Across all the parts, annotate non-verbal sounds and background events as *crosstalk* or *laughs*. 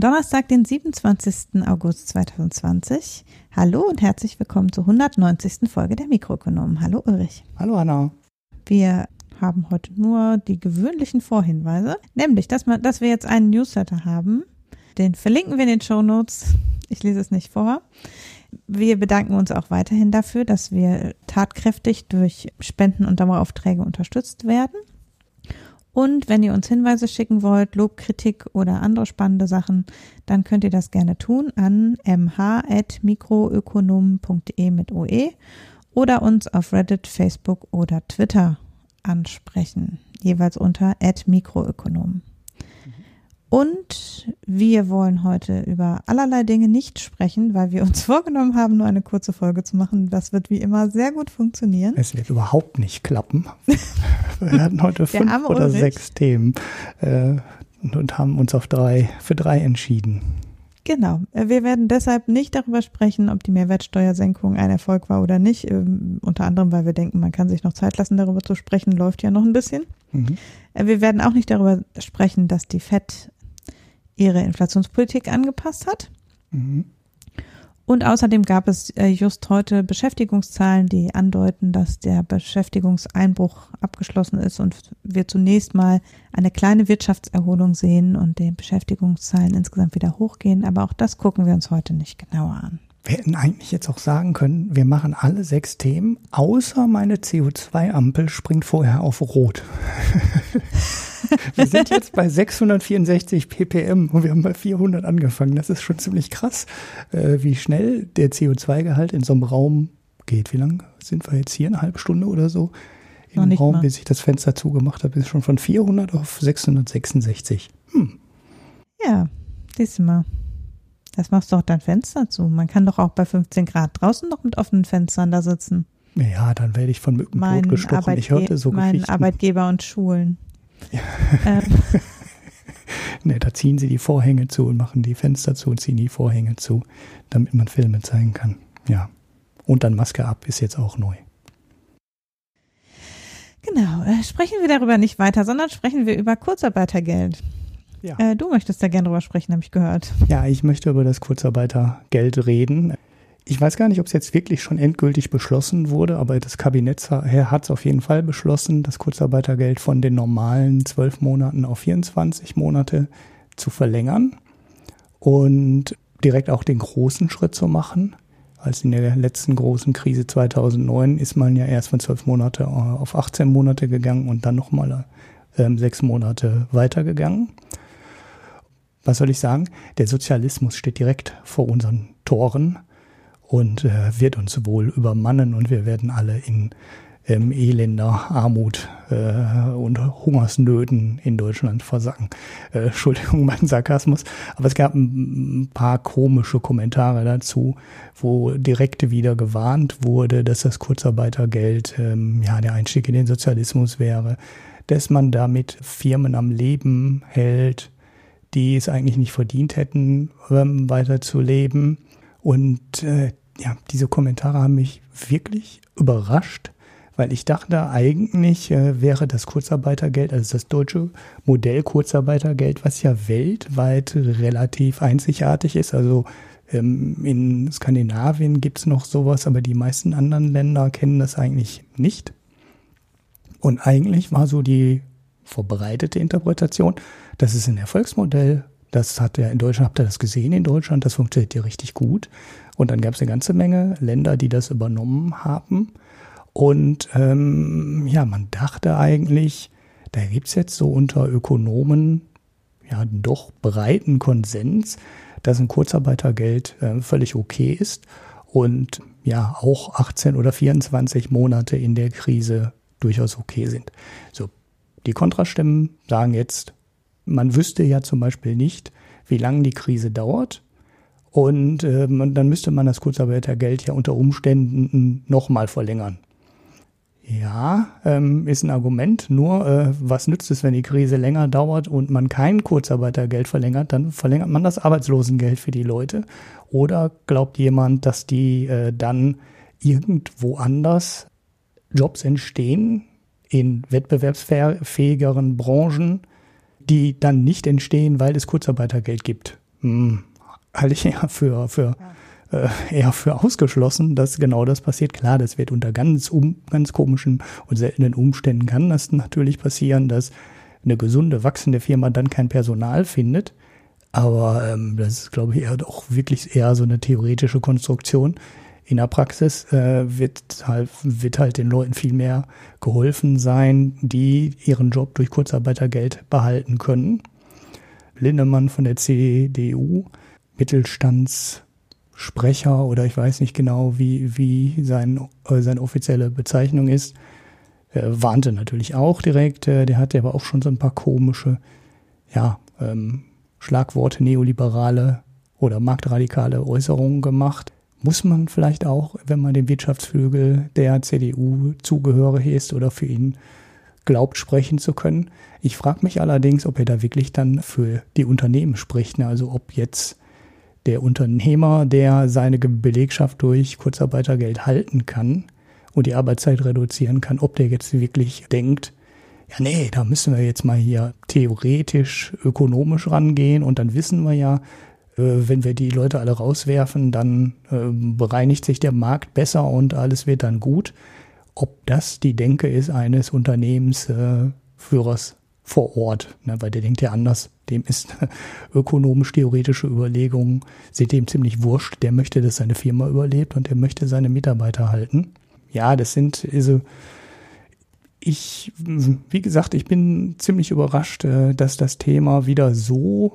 Donnerstag, den 27. August 2020. Hallo und herzlich willkommen zur 190. Folge der Mikroökonomen. Hallo Ulrich. Hallo Anna. Wir haben heute nur die gewöhnlichen Vorhinweise, nämlich, dass, man, dass wir jetzt einen Newsletter haben. Den verlinken wir in den Show Notes. Ich lese es nicht vor. Wir bedanken uns auch weiterhin dafür, dass wir tatkräftig durch Spenden und Daueraufträge unterstützt werden. Und wenn ihr uns Hinweise schicken wollt, Lob, Kritik oder andere spannende Sachen, dann könnt ihr das gerne tun an mh.mikroökonomen.de mit OE oder uns auf Reddit, Facebook oder Twitter ansprechen, jeweils unter @mikroökonomen. Und wir wollen heute über allerlei Dinge nicht sprechen, weil wir uns *laughs* vorgenommen haben, nur eine kurze Folge zu machen. Das wird wie immer sehr gut funktionieren. Es wird überhaupt nicht klappen. *laughs* wir hatten heute fünf oder Ulrich. sechs Themen äh, und haben uns auf drei, für drei entschieden. Genau. Wir werden deshalb nicht darüber sprechen, ob die Mehrwertsteuersenkung ein Erfolg war oder nicht. Ähm, unter anderem, weil wir denken, man kann sich noch Zeit lassen, darüber zu sprechen. Läuft ja noch ein bisschen. Mhm. Wir werden auch nicht darüber sprechen, dass die FED ihre Inflationspolitik angepasst hat. Mhm. Und außerdem gab es äh, just heute Beschäftigungszahlen, die andeuten, dass der Beschäftigungseinbruch abgeschlossen ist und wir zunächst mal eine kleine Wirtschaftserholung sehen und die Beschäftigungszahlen insgesamt wieder hochgehen. Aber auch das gucken wir uns heute nicht genauer an. Wir hätten eigentlich jetzt auch sagen können, wir machen alle sechs Themen, außer meine CO2-Ampel springt vorher auf Rot. *laughs* wir sind jetzt bei 664 ppm und wir haben bei 400 angefangen. Das ist schon ziemlich krass, äh, wie schnell der CO2-Gehalt in so einem Raum geht. Wie lange sind wir jetzt hier? Eine halbe Stunde oder so? Im Raum, mal. bis ich das Fenster zugemacht habe, ist schon von 400 auf 666. Hm. Ja, siehst du mal. Das machst du auch dein Fenster zu. Man kann doch auch bei 15 Grad draußen noch mit offenen Fenstern da sitzen. Ja, dann werde ich von Mückenbrot gestochen. Arbeitge ich hörte so Mein Geschichten. Arbeitgeber und Schulen. Ja. Ähm. *laughs* ne, da ziehen sie die Vorhänge zu und machen die Fenster zu und ziehen die Vorhänge zu, damit man Filme zeigen kann. Ja. Und dann Maske ab ist jetzt auch neu. Genau, äh, sprechen wir darüber nicht weiter, sondern sprechen wir über Kurzarbeitergeld. Ja. Äh, du möchtest da gerne drüber sprechen, habe ich gehört. Ja, ich möchte über das Kurzarbeitergeld reden. Ich weiß gar nicht, ob es jetzt wirklich schon endgültig beschlossen wurde, aber das Kabinett hat es auf jeden Fall beschlossen, das Kurzarbeitergeld von den normalen zwölf Monaten auf 24 Monate zu verlängern und direkt auch den großen Schritt zu machen. Als in der letzten großen Krise 2009 ist man ja erst von zwölf Monate auf 18 Monate gegangen und dann nochmal äh, sechs Monate weitergegangen was soll ich sagen? Der Sozialismus steht direkt vor unseren Toren und äh, wird uns wohl übermannen und wir werden alle in ähm, elender Armut äh, und Hungersnöten in Deutschland versacken. Äh, Entschuldigung, *laughs* mein Sarkasmus. Aber es gab ein paar komische Kommentare dazu, wo direkt wieder gewarnt wurde, dass das Kurzarbeitergeld ähm, ja der Einstieg in den Sozialismus wäre, dass man damit Firmen am Leben hält, die es eigentlich nicht verdient hätten, ähm, weiterzuleben. Und äh, ja, diese Kommentare haben mich wirklich überrascht, weil ich dachte, eigentlich äh, wäre das Kurzarbeitergeld, also das deutsche Modell Kurzarbeitergeld, was ja weltweit relativ einzigartig ist. Also ähm, in Skandinavien gibt es noch sowas, aber die meisten anderen Länder kennen das eigentlich nicht. Und eigentlich war so die verbreitete Interpretation, das ist ein Erfolgsmodell. Das hat ja in Deutschland, habt ihr das gesehen in Deutschland, das funktioniert ja richtig gut. Und dann gab es eine ganze Menge Länder, die das übernommen haben. Und ähm, ja, man dachte eigentlich, da gibt's jetzt so unter Ökonomen ja doch breiten Konsens, dass ein Kurzarbeitergeld äh, völlig okay ist und ja auch 18 oder 24 Monate in der Krise durchaus okay sind. So, die Kontrastimmen sagen jetzt, man wüsste ja zum Beispiel nicht, wie lange die Krise dauert. Und äh, dann müsste man das Kurzarbeitergeld ja unter Umständen nochmal verlängern. Ja, ähm, ist ein Argument. Nur, äh, was nützt es, wenn die Krise länger dauert und man kein Kurzarbeitergeld verlängert? Dann verlängert man das Arbeitslosengeld für die Leute. Oder glaubt jemand, dass die äh, dann irgendwo anders Jobs entstehen in wettbewerbsfähigeren Branchen, die dann nicht entstehen, weil es Kurzarbeitergeld gibt. Hm, halte ich eher für, für ja. äh, eher für ausgeschlossen, dass genau das passiert. Klar, das wird unter ganz, um, ganz komischen und seltenen Umständen kann das natürlich passieren, dass eine gesunde, wachsende Firma dann kein Personal findet. Aber ähm, das ist, glaube ich, eher doch wirklich eher so eine theoretische Konstruktion. In der Praxis äh, wird, halt, wird halt den Leuten viel mehr geholfen sein, die ihren Job durch Kurzarbeitergeld behalten können. Lindemann von der CDU, Mittelstandssprecher oder ich weiß nicht genau, wie, wie sein, äh, seine offizielle Bezeichnung ist, äh, warnte natürlich auch direkt. Äh, der hatte aber auch schon so ein paar komische, ja, ähm, Schlagworte, neoliberale oder marktradikale Äußerungen gemacht muss man vielleicht auch, wenn man dem Wirtschaftsflügel der CDU zugehörig ist oder für ihn glaubt, sprechen zu können. Ich frage mich allerdings, ob er da wirklich dann für die Unternehmen spricht. Ne? Also ob jetzt der Unternehmer, der seine Belegschaft durch Kurzarbeitergeld halten kann und die Arbeitszeit reduzieren kann, ob der jetzt wirklich denkt, ja, nee, da müssen wir jetzt mal hier theoretisch ökonomisch rangehen und dann wissen wir ja, wenn wir die Leute alle rauswerfen, dann äh, bereinigt sich der Markt besser und alles wird dann gut. Ob das die Denke ist eines Unternehmensführers vor Ort, ne, weil der denkt ja anders. Dem ist *laughs* ökonomisch-theoretische Überlegungen, sind dem ziemlich wurscht. Der möchte, dass seine Firma überlebt und der möchte seine Mitarbeiter halten. Ja, das sind, also, ich, wie gesagt, ich bin ziemlich überrascht, äh, dass das Thema wieder so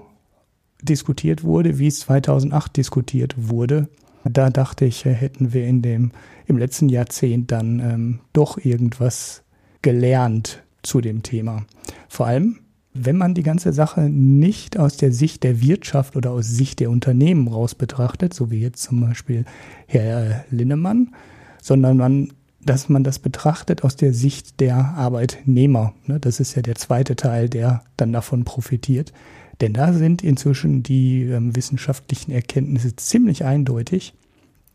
diskutiert wurde, wie es 2008 diskutiert wurde. Da dachte ich, hätten wir in dem, im letzten Jahrzehnt dann ähm, doch irgendwas gelernt zu dem Thema. Vor allem, wenn man die ganze Sache nicht aus der Sicht der Wirtschaft oder aus Sicht der Unternehmen raus betrachtet, so wie jetzt zum Beispiel Herr Linnemann, sondern man, dass man das betrachtet aus der Sicht der Arbeitnehmer. Ne, das ist ja der zweite Teil, der dann davon profitiert. Denn da sind inzwischen die ähm, wissenschaftlichen Erkenntnisse ziemlich eindeutig,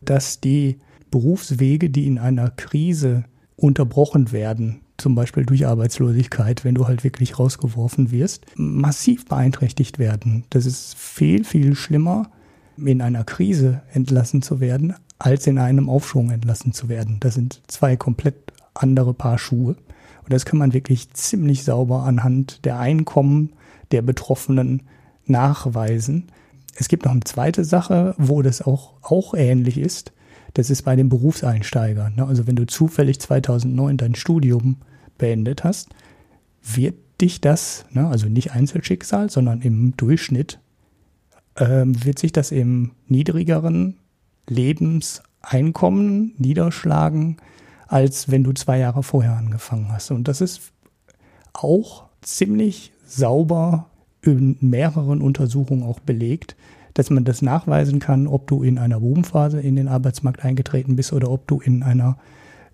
dass die Berufswege, die in einer Krise unterbrochen werden, zum Beispiel durch Arbeitslosigkeit, wenn du halt wirklich rausgeworfen wirst, massiv beeinträchtigt werden. Das ist viel, viel schlimmer, in einer Krise entlassen zu werden, als in einem Aufschwung entlassen zu werden. Das sind zwei komplett andere Paar Schuhe. Und das kann man wirklich ziemlich sauber anhand der Einkommen der Betroffenen nachweisen. Es gibt noch eine zweite Sache, wo das auch, auch ähnlich ist. Das ist bei den Berufseinsteigern. Ne? Also wenn du zufällig 2009 dein Studium beendet hast, wird dich das, ne, also nicht Einzelschicksal, sondern im Durchschnitt, ähm, wird sich das im niedrigeren Lebenseinkommen niederschlagen, als wenn du zwei Jahre vorher angefangen hast. Und das ist auch ziemlich sauber in mehreren Untersuchungen auch belegt, dass man das nachweisen kann, ob du in einer Boomphase in den Arbeitsmarkt eingetreten bist oder ob du in einer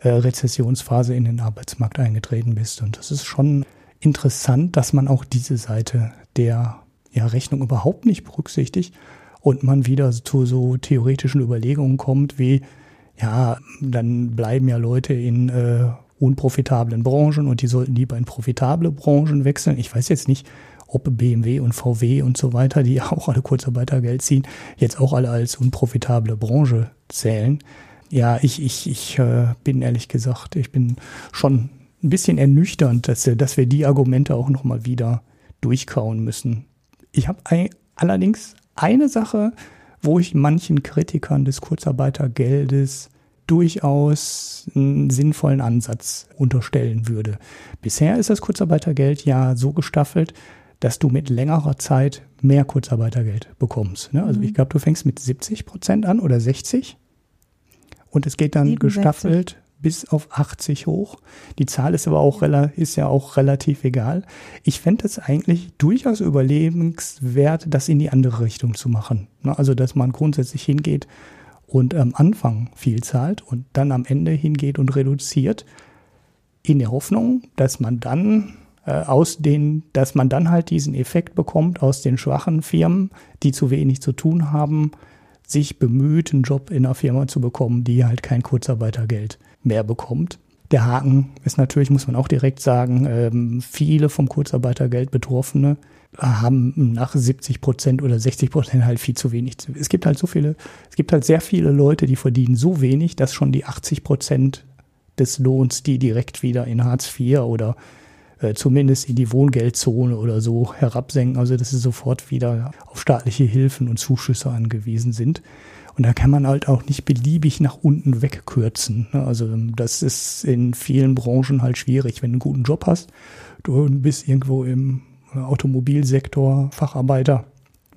äh, Rezessionsphase in den Arbeitsmarkt eingetreten bist. Und das ist schon interessant, dass man auch diese Seite der ja, Rechnung überhaupt nicht berücksichtigt und man wieder zu so theoretischen Überlegungen kommt, wie, ja, dann bleiben ja Leute in äh, unprofitablen Branchen und die sollten lieber in profitable Branchen wechseln. Ich weiß jetzt nicht, ob BMW und VW und so weiter, die *laughs* auch alle Kurzarbeitergeld ziehen, jetzt auch alle als unprofitable Branche zählen. Ja, ich, ich, ich äh, bin ehrlich gesagt, ich bin schon ein bisschen ernüchternd, dass, dass wir die Argumente auch nochmal wieder durchkauen müssen. Ich habe allerdings eine Sache, wo ich manchen Kritikern des Kurzarbeitergeldes durchaus einen sinnvollen Ansatz unterstellen würde. Bisher ist das Kurzarbeitergeld ja so gestaffelt, dass du mit längerer Zeit mehr Kurzarbeitergeld bekommst. Ne? Also mhm. ich glaube, du fängst mit 70 Prozent an oder 60 und es geht dann 67. gestaffelt bis auf 80 hoch. Die Zahl ist aber auch ist ja auch relativ egal. Ich fände es eigentlich durchaus überlebenswert, das in die andere Richtung zu machen. Ne? Also dass man grundsätzlich hingeht und am Anfang viel zahlt und dann am Ende hingeht und reduziert, in der Hoffnung, dass man dann äh, aus den, dass man dann halt diesen Effekt bekommt aus den schwachen Firmen, die zu wenig zu tun haben, sich bemüht, einen Job in einer Firma zu bekommen, die halt kein Kurzarbeitergeld mehr bekommt. Der Haken ist natürlich, muss man auch direkt sagen, ähm, viele vom Kurzarbeitergeld Betroffene haben nach 70 Prozent oder 60 Prozent halt viel zu wenig. Es gibt halt so viele, es gibt halt sehr viele Leute, die verdienen so wenig, dass schon die 80 Prozent des Lohns, die direkt wieder in Hartz IV oder äh, zumindest in die Wohngeldzone oder so herabsenken, also dass sie sofort wieder auf staatliche Hilfen und Zuschüsse angewiesen sind. Und da kann man halt auch nicht beliebig nach unten wegkürzen. Ne? Also das ist in vielen Branchen halt schwierig. Wenn du einen guten Job hast, du bist irgendwo im Automobilsektor, Facharbeiter,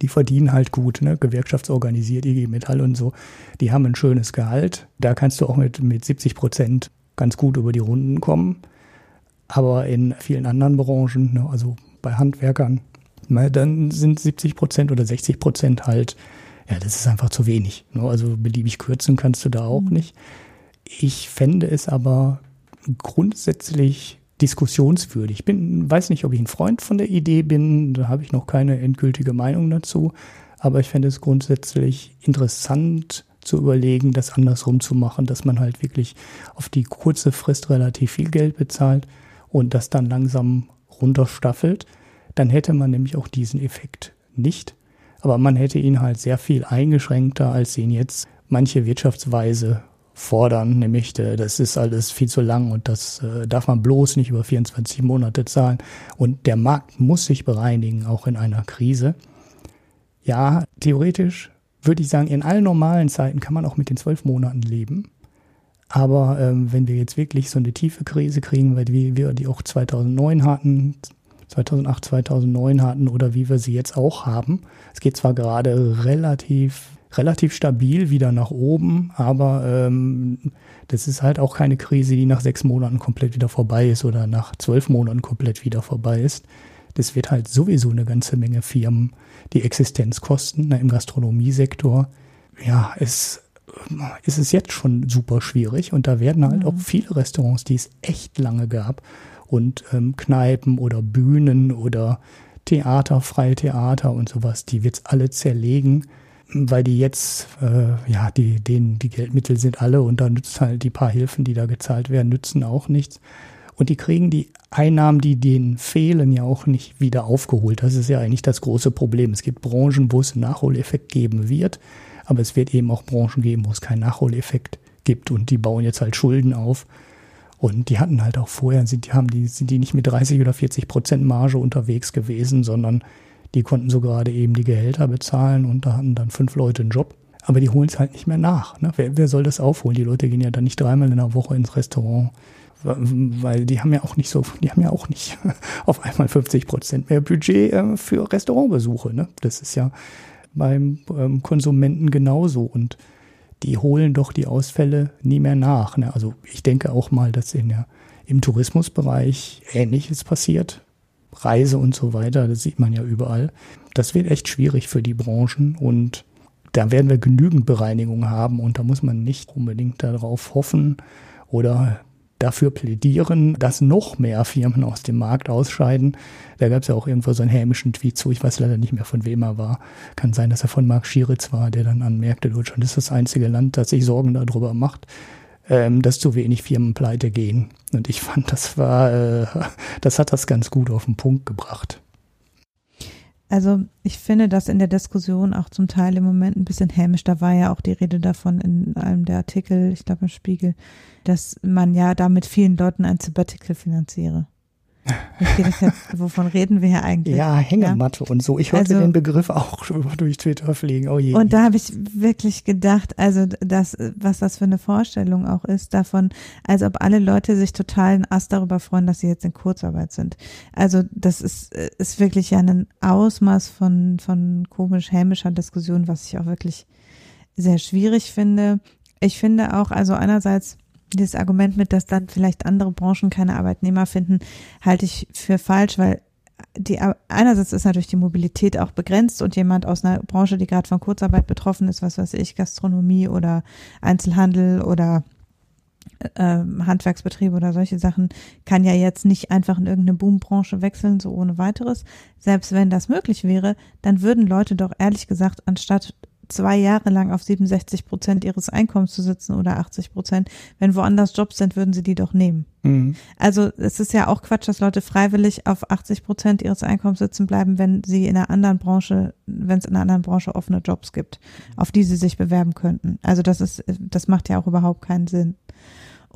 die verdienen halt gut, ne? gewerkschaftsorganisiert, IG Metall und so, die haben ein schönes Gehalt. Da kannst du auch mit, mit 70 Prozent ganz gut über die Runden kommen. Aber in vielen anderen Branchen, ne, also bei Handwerkern, ne, dann sind 70 Prozent oder 60 Prozent halt, ja, das ist einfach zu wenig. Ne? Also beliebig kürzen kannst du da auch mhm. nicht. Ich fände es aber grundsätzlich diskussionswürdig. Ich bin, weiß nicht, ob ich ein Freund von der Idee bin, da habe ich noch keine endgültige Meinung dazu, aber ich fände es grundsätzlich interessant zu überlegen, das andersrum zu machen, dass man halt wirklich auf die kurze Frist relativ viel Geld bezahlt und das dann langsam runterstaffelt. Dann hätte man nämlich auch diesen Effekt nicht. Aber man hätte ihn halt sehr viel eingeschränkter, als ihn jetzt manche Wirtschaftsweise fordern, nämlich äh, das ist alles viel zu lang und das äh, darf man bloß nicht über 24 Monate zahlen. Und der Markt muss sich bereinigen, auch in einer Krise. Ja, theoretisch würde ich sagen, in allen normalen Zeiten kann man auch mit den zwölf Monaten leben. Aber ähm, wenn wir jetzt wirklich so eine tiefe Krise kriegen, weil wie wir die auch 2009 hatten, 2008, 2009 hatten oder wie wir sie jetzt auch haben, es geht zwar gerade relativ relativ stabil wieder nach oben, aber ähm, das ist halt auch keine Krise, die nach sechs Monaten komplett wieder vorbei ist oder nach zwölf Monaten komplett wieder vorbei ist. Das wird halt sowieso eine ganze Menge Firmen die Existenz kosten ne, im Gastronomiesektor. Ja, es ist es jetzt schon super schwierig und da werden halt mhm. auch viele Restaurants, die es echt lange gab und ähm, Kneipen oder Bühnen oder Theater, freie Theater und sowas, die wird's alle zerlegen weil die jetzt, äh, ja, die, denen, die Geldmittel sind alle und da nützt halt die paar Hilfen, die da gezahlt werden, nützen auch nichts. Und die kriegen die Einnahmen, die denen fehlen, ja auch nicht wieder aufgeholt. Das ist ja eigentlich das große Problem. Es gibt Branchen, wo es einen Nachholeffekt geben wird, aber es wird eben auch Branchen geben, wo es keinen Nachholeffekt gibt und die bauen jetzt halt Schulden auf. Und die hatten halt auch vorher, sind die, haben die, sind die nicht mit 30 oder 40 Prozent Marge unterwegs gewesen, sondern die konnten so gerade eben die Gehälter bezahlen und da hatten dann fünf Leute einen Job. Aber die holen es halt nicht mehr nach. Ne? Wer, wer soll das aufholen? Die Leute gehen ja dann nicht dreimal in der Woche ins Restaurant, weil die haben ja auch nicht so, die haben ja auch nicht *laughs* auf einmal 50 Prozent mehr Budget äh, für Restaurantbesuche. Ne? Das ist ja beim ähm, Konsumenten genauso und die holen doch die Ausfälle nie mehr nach. Ne? Also ich denke auch mal, dass in der, im Tourismusbereich Ähnliches passiert. Reise und so weiter, das sieht man ja überall. Das wird echt schwierig für die Branchen und da werden wir genügend Bereinigung haben und da muss man nicht unbedingt darauf hoffen oder dafür plädieren, dass noch mehr Firmen aus dem Markt ausscheiden. Da gab es ja auch irgendwo so einen hämischen Tweet zu, ich weiß leider nicht mehr von wem er war. Kann sein, dass er von Marc Schieritz war, der dann anmerkte, Deutschland ist das einzige Land, das sich Sorgen darüber macht, ähm, dass zu wenig Firmen pleite gehen. Und ich fand, das war, äh, *laughs* das hat das ganz gut auf den Punkt gebracht. Also ich finde das in der Diskussion auch zum Teil im Moment ein bisschen hämisch. Da war ja auch die Rede davon in einem der Artikel, ich glaube im Spiegel, dass man ja damit vielen Leuten ein Sabbatical finanziere. Jetzt, *laughs* wovon reden wir hier eigentlich? Ja, Hängematte ja? und so. Ich hörte also, den Begriff auch *laughs* durch Twitter fliegen. Oh je. Und da habe ich wirklich gedacht, also das, was das für eine Vorstellung auch ist davon, als ob alle Leute sich total einen Ast darüber freuen, dass sie jetzt in Kurzarbeit sind. Also das ist, ist wirklich ja ein Ausmaß von, von komisch hämischer Diskussion, was ich auch wirklich sehr schwierig finde. Ich finde auch, also einerseits dieses Argument mit, dass dann vielleicht andere Branchen keine Arbeitnehmer finden, halte ich für falsch, weil die einerseits ist natürlich die Mobilität auch begrenzt und jemand aus einer Branche, die gerade von Kurzarbeit betroffen ist, was weiß ich, Gastronomie oder Einzelhandel oder äh, Handwerksbetriebe oder solche Sachen, kann ja jetzt nicht einfach in irgendeine Boombranche wechseln, so ohne weiteres. Selbst wenn das möglich wäre, dann würden Leute doch ehrlich gesagt, anstatt zwei Jahre lang auf 67 Prozent ihres Einkommens zu sitzen oder 80 Prozent. Wenn woanders Jobs sind, würden sie die doch nehmen. Mhm. Also es ist ja auch Quatsch, dass Leute freiwillig auf 80 Prozent ihres Einkommens sitzen bleiben, wenn sie in einer anderen Branche, wenn es in einer anderen Branche offene Jobs gibt, auf die sie sich bewerben könnten. Also das ist, das macht ja auch überhaupt keinen Sinn.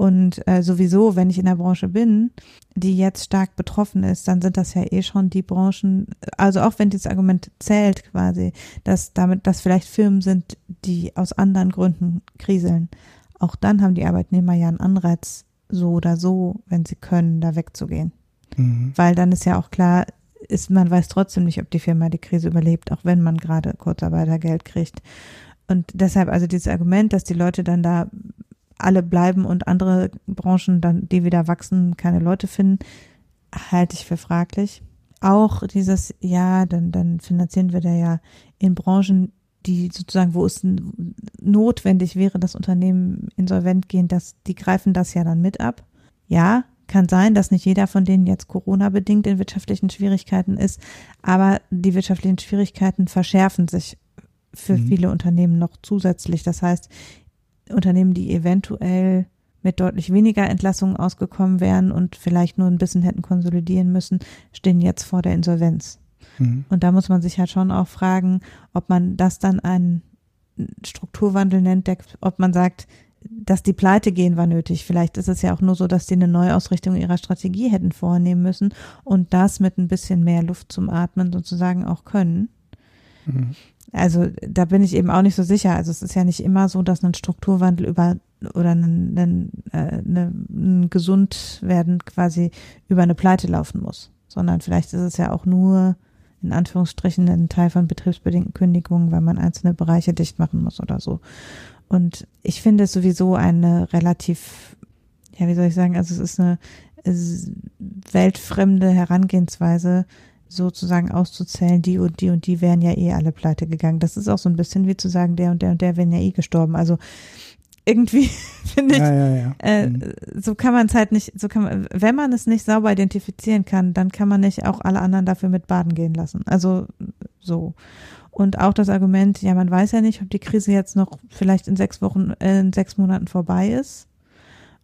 Und äh, sowieso, wenn ich in der Branche bin, die jetzt stark betroffen ist, dann sind das ja eh schon die Branchen, also auch wenn dieses Argument zählt quasi, dass damit, dass vielleicht Firmen sind, die aus anderen Gründen kriseln. Auch dann haben die Arbeitnehmer ja einen Anreiz, so oder so, wenn sie können, da wegzugehen. Mhm. Weil dann ist ja auch klar, ist, man weiß trotzdem nicht, ob die Firma die Krise überlebt, auch wenn man gerade Kurzarbeitergeld kriegt. Und deshalb also dieses Argument, dass die Leute dann da alle bleiben und andere Branchen dann, die wieder wachsen, keine Leute finden, halte ich für fraglich. Auch dieses, ja, dann, dann finanzieren wir da ja in Branchen, die sozusagen, wo es notwendig wäre, dass Unternehmen insolvent gehen, dass die greifen das ja dann mit ab. Ja, kann sein, dass nicht jeder von denen jetzt Corona-bedingt in wirtschaftlichen Schwierigkeiten ist, aber die wirtschaftlichen Schwierigkeiten verschärfen sich für mhm. viele Unternehmen noch zusätzlich. Das heißt, Unternehmen, die eventuell mit deutlich weniger Entlassungen ausgekommen wären und vielleicht nur ein bisschen hätten konsolidieren müssen, stehen jetzt vor der Insolvenz. Mhm. Und da muss man sich halt schon auch fragen, ob man das dann einen Strukturwandel nennt, der, ob man sagt, dass die Pleite gehen war nötig. Vielleicht ist es ja auch nur so, dass die eine Neuausrichtung ihrer Strategie hätten vornehmen müssen und das mit ein bisschen mehr Luft zum Atmen sozusagen auch können. Mhm. Also da bin ich eben auch nicht so sicher. Also es ist ja nicht immer so, dass ein Strukturwandel über oder ein, ein, äh, eine, ein Gesundwerden quasi über eine Pleite laufen muss, sondern vielleicht ist es ja auch nur in Anführungsstrichen ein Teil von betriebsbedingten Kündigungen, weil man einzelne Bereiche dicht machen muss oder so. Und ich finde es sowieso eine relativ, ja, wie soll ich sagen, also es ist eine weltfremde Herangehensweise, sozusagen auszuzählen, die und die und die wären ja eh alle pleite gegangen. Das ist auch so ein bisschen wie zu sagen, der und der und der wären ja eh gestorben. Also irgendwie *laughs* finde ich, ja, ja, ja. Äh, mhm. so kann man es halt nicht, so kann man, wenn man es nicht sauber identifizieren kann, dann kann man nicht auch alle anderen dafür mit baden gehen lassen. Also so. Und auch das Argument, ja, man weiß ja nicht, ob die Krise jetzt noch vielleicht in sechs Wochen, äh, in sechs Monaten vorbei ist.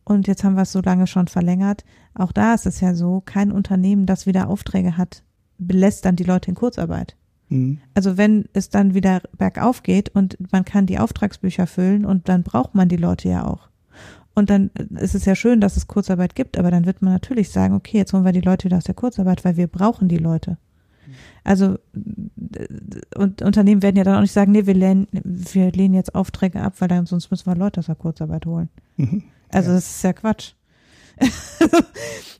Und jetzt haben wir es so lange schon verlängert. Auch da ist es ja so, kein Unternehmen, das wieder Aufträge hat, belässt dann die Leute in Kurzarbeit. Mhm. Also wenn es dann wieder bergauf geht und man kann die Auftragsbücher füllen und dann braucht man die Leute ja auch. Und dann ist es ja schön, dass es Kurzarbeit gibt, aber dann wird man natürlich sagen, okay, jetzt holen wir die Leute wieder aus der Kurzarbeit, weil wir brauchen die Leute. Also und Unternehmen werden ja dann auch nicht sagen, nee, wir lehnen, wir lehnen jetzt Aufträge ab, weil dann sonst müssen wir Leute aus der Kurzarbeit holen. Mhm. Also ja. das ist ja Quatsch. *laughs*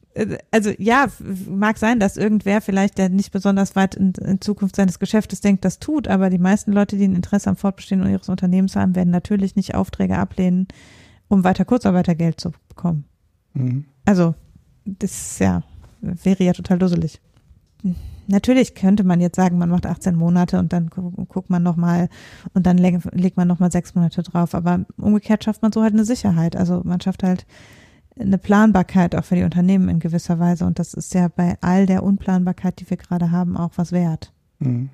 also ja, mag sein, dass irgendwer vielleicht, der nicht besonders weit in, in, Zukunft seines Geschäftes denkt, das tut, aber die meisten Leute, die ein Interesse am Fortbestehen ihres Unternehmens haben, werden natürlich nicht Aufträge ablehnen, um weiter Kurzarbeitergeld zu bekommen. Mhm. Also, das ja, wäre ja total dusselig. Natürlich könnte man jetzt sagen, man macht 18 Monate und dann guckt man nochmal und dann legt man nochmal sechs Monate drauf, aber umgekehrt schafft man so halt eine Sicherheit. Also man schafft halt eine Planbarkeit auch für die Unternehmen in gewisser Weise. Und das ist ja bei all der Unplanbarkeit, die wir gerade haben, auch was wert. Mhm.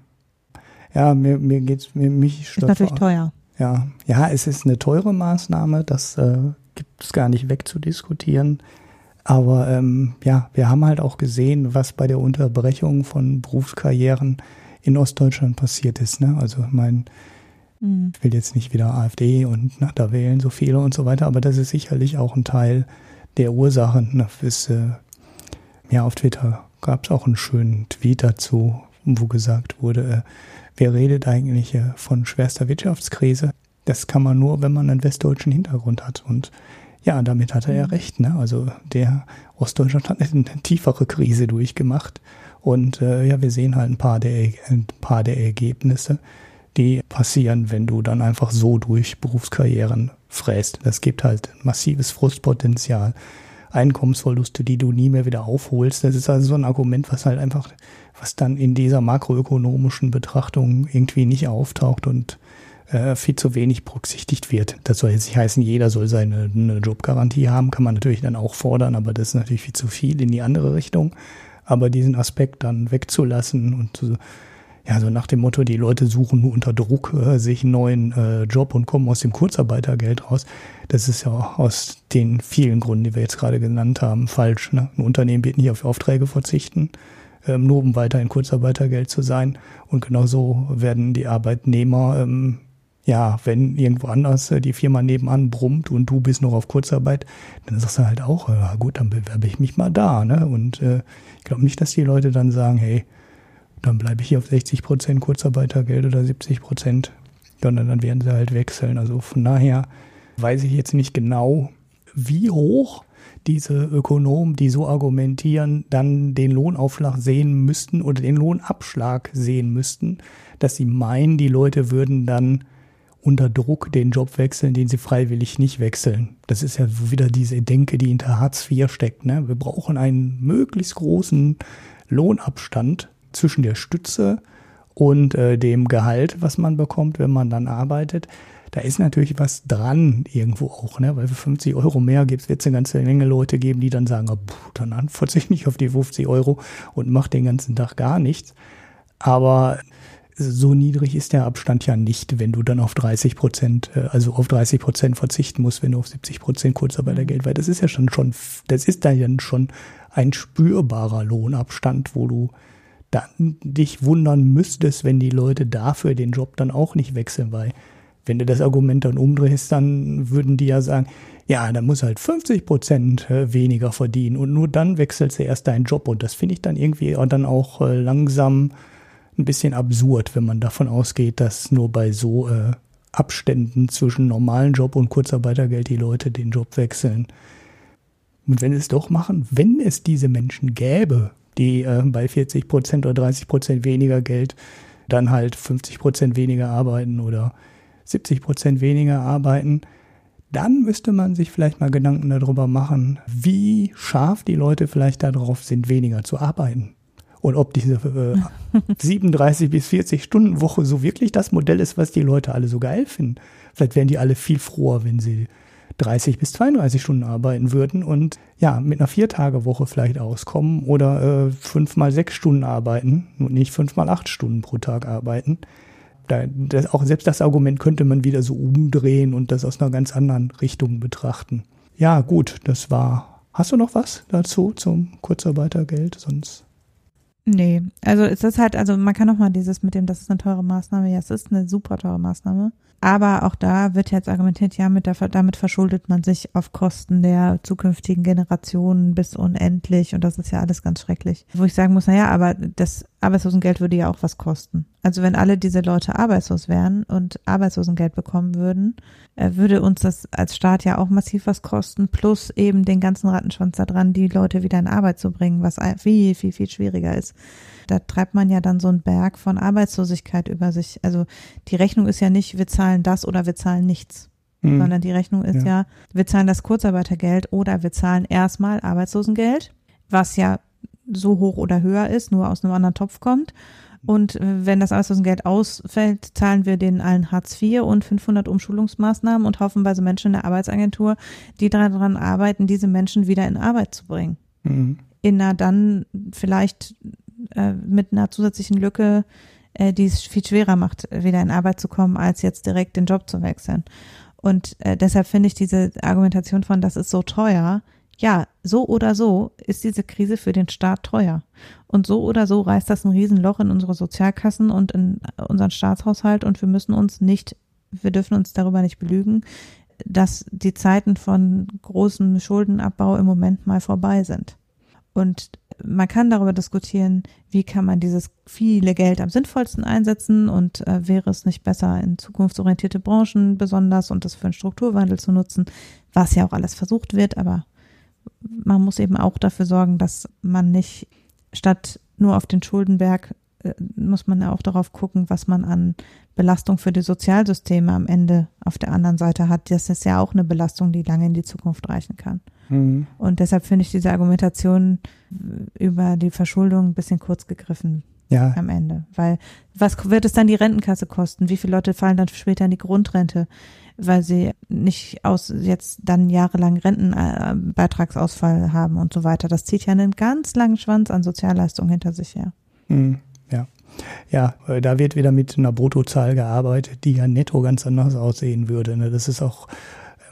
Ja, mir, mir geht's, mir, mich Ist natürlich teuer. Ja, ja, es ist eine teure Maßnahme, das äh, gibt es gar nicht wegzudiskutieren. Aber ähm, ja, wir haben halt auch gesehen, was bei der Unterbrechung von Berufskarrieren in Ostdeutschland passiert ist. Ne? Also ich meine, mhm. ich will jetzt nicht wieder AfD und na, da wählen so viele und so weiter, aber das ist sicherlich auch ein Teil der Ursachen. Ist, äh, ja, auf Twitter gab es auch einen schönen Tweet dazu, wo gesagt wurde, äh, wer redet eigentlich äh, von schwerster Wirtschaftskrise? Das kann man nur, wenn man einen westdeutschen Hintergrund hat. Und ja, damit hat er ja mhm. recht. Ne? Also der Ostdeutschland hat eine, eine tiefere Krise durchgemacht. Und äh, ja, wir sehen halt ein paar der, ein paar der Ergebnisse, die passieren, wenn du dann einfach so durch Berufskarrieren fräst. Das gibt halt massives Frustpotenzial. Einkommensverluste, die du nie mehr wieder aufholst. Das ist also so ein Argument, was halt einfach, was dann in dieser makroökonomischen Betrachtung irgendwie nicht auftaucht und äh, viel zu wenig berücksichtigt wird. Das soll jetzt nicht heißen, jeder soll seine eine Jobgarantie haben, kann man natürlich dann auch fordern, aber das ist natürlich viel zu viel in die andere Richtung. Aber diesen Aspekt dann wegzulassen und zu, ja, so nach dem Motto, die Leute suchen nur unter Druck äh, sich einen neuen äh, Job und kommen aus dem Kurzarbeitergeld raus. Das ist ja aus den vielen Gründen, die wir jetzt gerade genannt haben, falsch. Ne? Ein Unternehmen wird nicht auf Aufträge verzichten, ähm, nur um weiter in Kurzarbeitergeld zu sein. Und genauso werden die Arbeitnehmer, ähm, ja, wenn irgendwo anders äh, die Firma nebenan brummt und du bist noch auf Kurzarbeit, dann sagst du halt auch, äh, gut, dann bewerbe ich mich mal da. Ne? Und äh, ich glaube nicht, dass die Leute dann sagen, hey, dann bleibe ich hier auf 60 Prozent Kurzarbeitergeld oder 70 Prozent, sondern dann werden sie halt wechseln. Also von daher weiß ich jetzt nicht genau, wie hoch diese Ökonomen, die so argumentieren, dann den Lohnaufschlag sehen müssten oder den Lohnabschlag sehen müssten, dass sie meinen, die Leute würden dann unter Druck den Job wechseln, den sie freiwillig nicht wechseln. Das ist ja wieder diese Denke, die hinter Hartz IV steckt. Ne? Wir brauchen einen möglichst großen Lohnabstand zwischen der Stütze und äh, dem Gehalt, was man bekommt, wenn man dann arbeitet. Da ist natürlich was dran irgendwo auch, ne? weil für 50 Euro mehr gibt es jetzt eine ganze Menge Leute geben, die dann sagen, oh, puh, dann verzichte ich auf die 50 Euro und mache den ganzen Tag gar nichts. Aber so niedrig ist der Abstand ja nicht, wenn du dann auf 30 Prozent, äh, also auf 30 Prozent verzichten musst, wenn du auf 70 Prozent Kurzarbeitergeld, weil das ist ja schon schon, das ist dann schon ein spürbarer Lohnabstand, wo du dann dich wundern müsstest, wenn die Leute dafür den Job dann auch nicht wechseln, weil wenn du das Argument dann umdrehst, dann würden die ja sagen, ja, dann muss halt 50 Prozent äh, weniger verdienen und nur dann wechselst du erst deinen Job und das finde ich dann irgendwie dann auch äh, langsam ein bisschen absurd, wenn man davon ausgeht, dass nur bei so äh, Abständen zwischen normalen Job und Kurzarbeitergeld die Leute den Job wechseln. Und wenn es doch machen, wenn es diese Menschen gäbe, die äh, bei 40 Prozent oder 30 Prozent weniger Geld dann halt 50 Prozent weniger arbeiten oder 70 Prozent weniger arbeiten, dann müsste man sich vielleicht mal Gedanken darüber machen, wie scharf die Leute vielleicht darauf sind, weniger zu arbeiten. Und ob diese äh, *laughs* 37 bis 40 Stunden Woche so wirklich das Modell ist, was die Leute alle so geil finden. Vielleicht wären die alle viel froher, wenn sie 30 bis 32 Stunden arbeiten würden und ja, mit einer Viertagewoche vielleicht auskommen oder äh, fünf mal sechs Stunden arbeiten und nicht fünf mal acht Stunden pro Tag arbeiten. Da, das, auch selbst das Argument könnte man wieder so umdrehen und das aus einer ganz anderen Richtung betrachten. Ja, gut, das war. Hast du noch was dazu zum Kurzarbeitergeld? Sonst. Nee, also es ist halt, also man kann noch mal dieses mit dem, das ist eine teure Maßnahme, ja, es ist eine super teure Maßnahme. Aber auch da wird jetzt argumentiert, ja, mit der, damit verschuldet man sich auf Kosten der zukünftigen Generationen bis unendlich und das ist ja alles ganz schrecklich. Wo ich sagen muss, na ja, aber das Arbeitslosengeld würde ja auch was kosten. Also wenn alle diese Leute arbeitslos wären und Arbeitslosengeld bekommen würden, äh, würde uns das als Staat ja auch massiv was kosten, plus eben den ganzen Rattenschwanz da dran, die Leute wieder in Arbeit zu bringen, was viel, viel, viel schwieriger ist. Da treibt man ja dann so einen Berg von Arbeitslosigkeit über sich. Also die Rechnung ist ja nicht, wir zahlen das oder wir zahlen nichts. Mhm. Sondern die Rechnung ist ja. ja, wir zahlen das Kurzarbeitergeld oder wir zahlen erstmal Arbeitslosengeld, was ja so hoch oder höher ist, nur aus einem anderen Topf kommt. Und äh, wenn das Arbeitslosengeld ausfällt, zahlen wir denen allen Hartz IV und 500 Umschulungsmaßnahmen und haufenweise Menschen in der Arbeitsagentur, die daran arbeiten, diese Menschen wieder in Arbeit zu bringen. Mhm. In einer dann vielleicht äh, mit einer zusätzlichen Lücke, äh, die es viel schwerer macht, wieder in Arbeit zu kommen, als jetzt direkt den Job zu wechseln. Und äh, deshalb finde ich diese Argumentation von, das ist so teuer, ja, so oder so ist diese Krise für den Staat teuer. Und so oder so reißt das ein Riesenloch in unsere Sozialkassen und in unseren Staatshaushalt und wir müssen uns nicht, wir dürfen uns darüber nicht belügen, dass die Zeiten von großem Schuldenabbau im Moment mal vorbei sind. Und man kann darüber diskutieren, wie kann man dieses viele Geld am sinnvollsten einsetzen und äh, wäre es nicht besser, in zukunftsorientierte Branchen besonders und das für einen Strukturwandel zu nutzen, was ja auch alles versucht wird, aber man muss eben auch dafür sorgen, dass man nicht statt nur auf den Schuldenberg äh, muss man ja auch darauf gucken, was man an Belastung für die Sozialsysteme am Ende auf der anderen Seite hat. Das ist ja auch eine Belastung, die lange in die Zukunft reichen kann. Mhm. Und deshalb finde ich diese Argumentation über die Verschuldung ein bisschen kurz gegriffen ja. am Ende. Weil was wird es dann die Rentenkasse kosten? Wie viele Leute fallen dann später in die Grundrente? Weil sie nicht aus jetzt dann jahrelang Rentenbeitragsausfall haben und so weiter. Das zieht ja einen ganz langen Schwanz an Sozialleistungen hinter sich her. Mhm, ja. Ja, da wird wieder mit einer Bruttozahl gearbeitet, die ja netto ganz anders aussehen würde. Ne? Das ist auch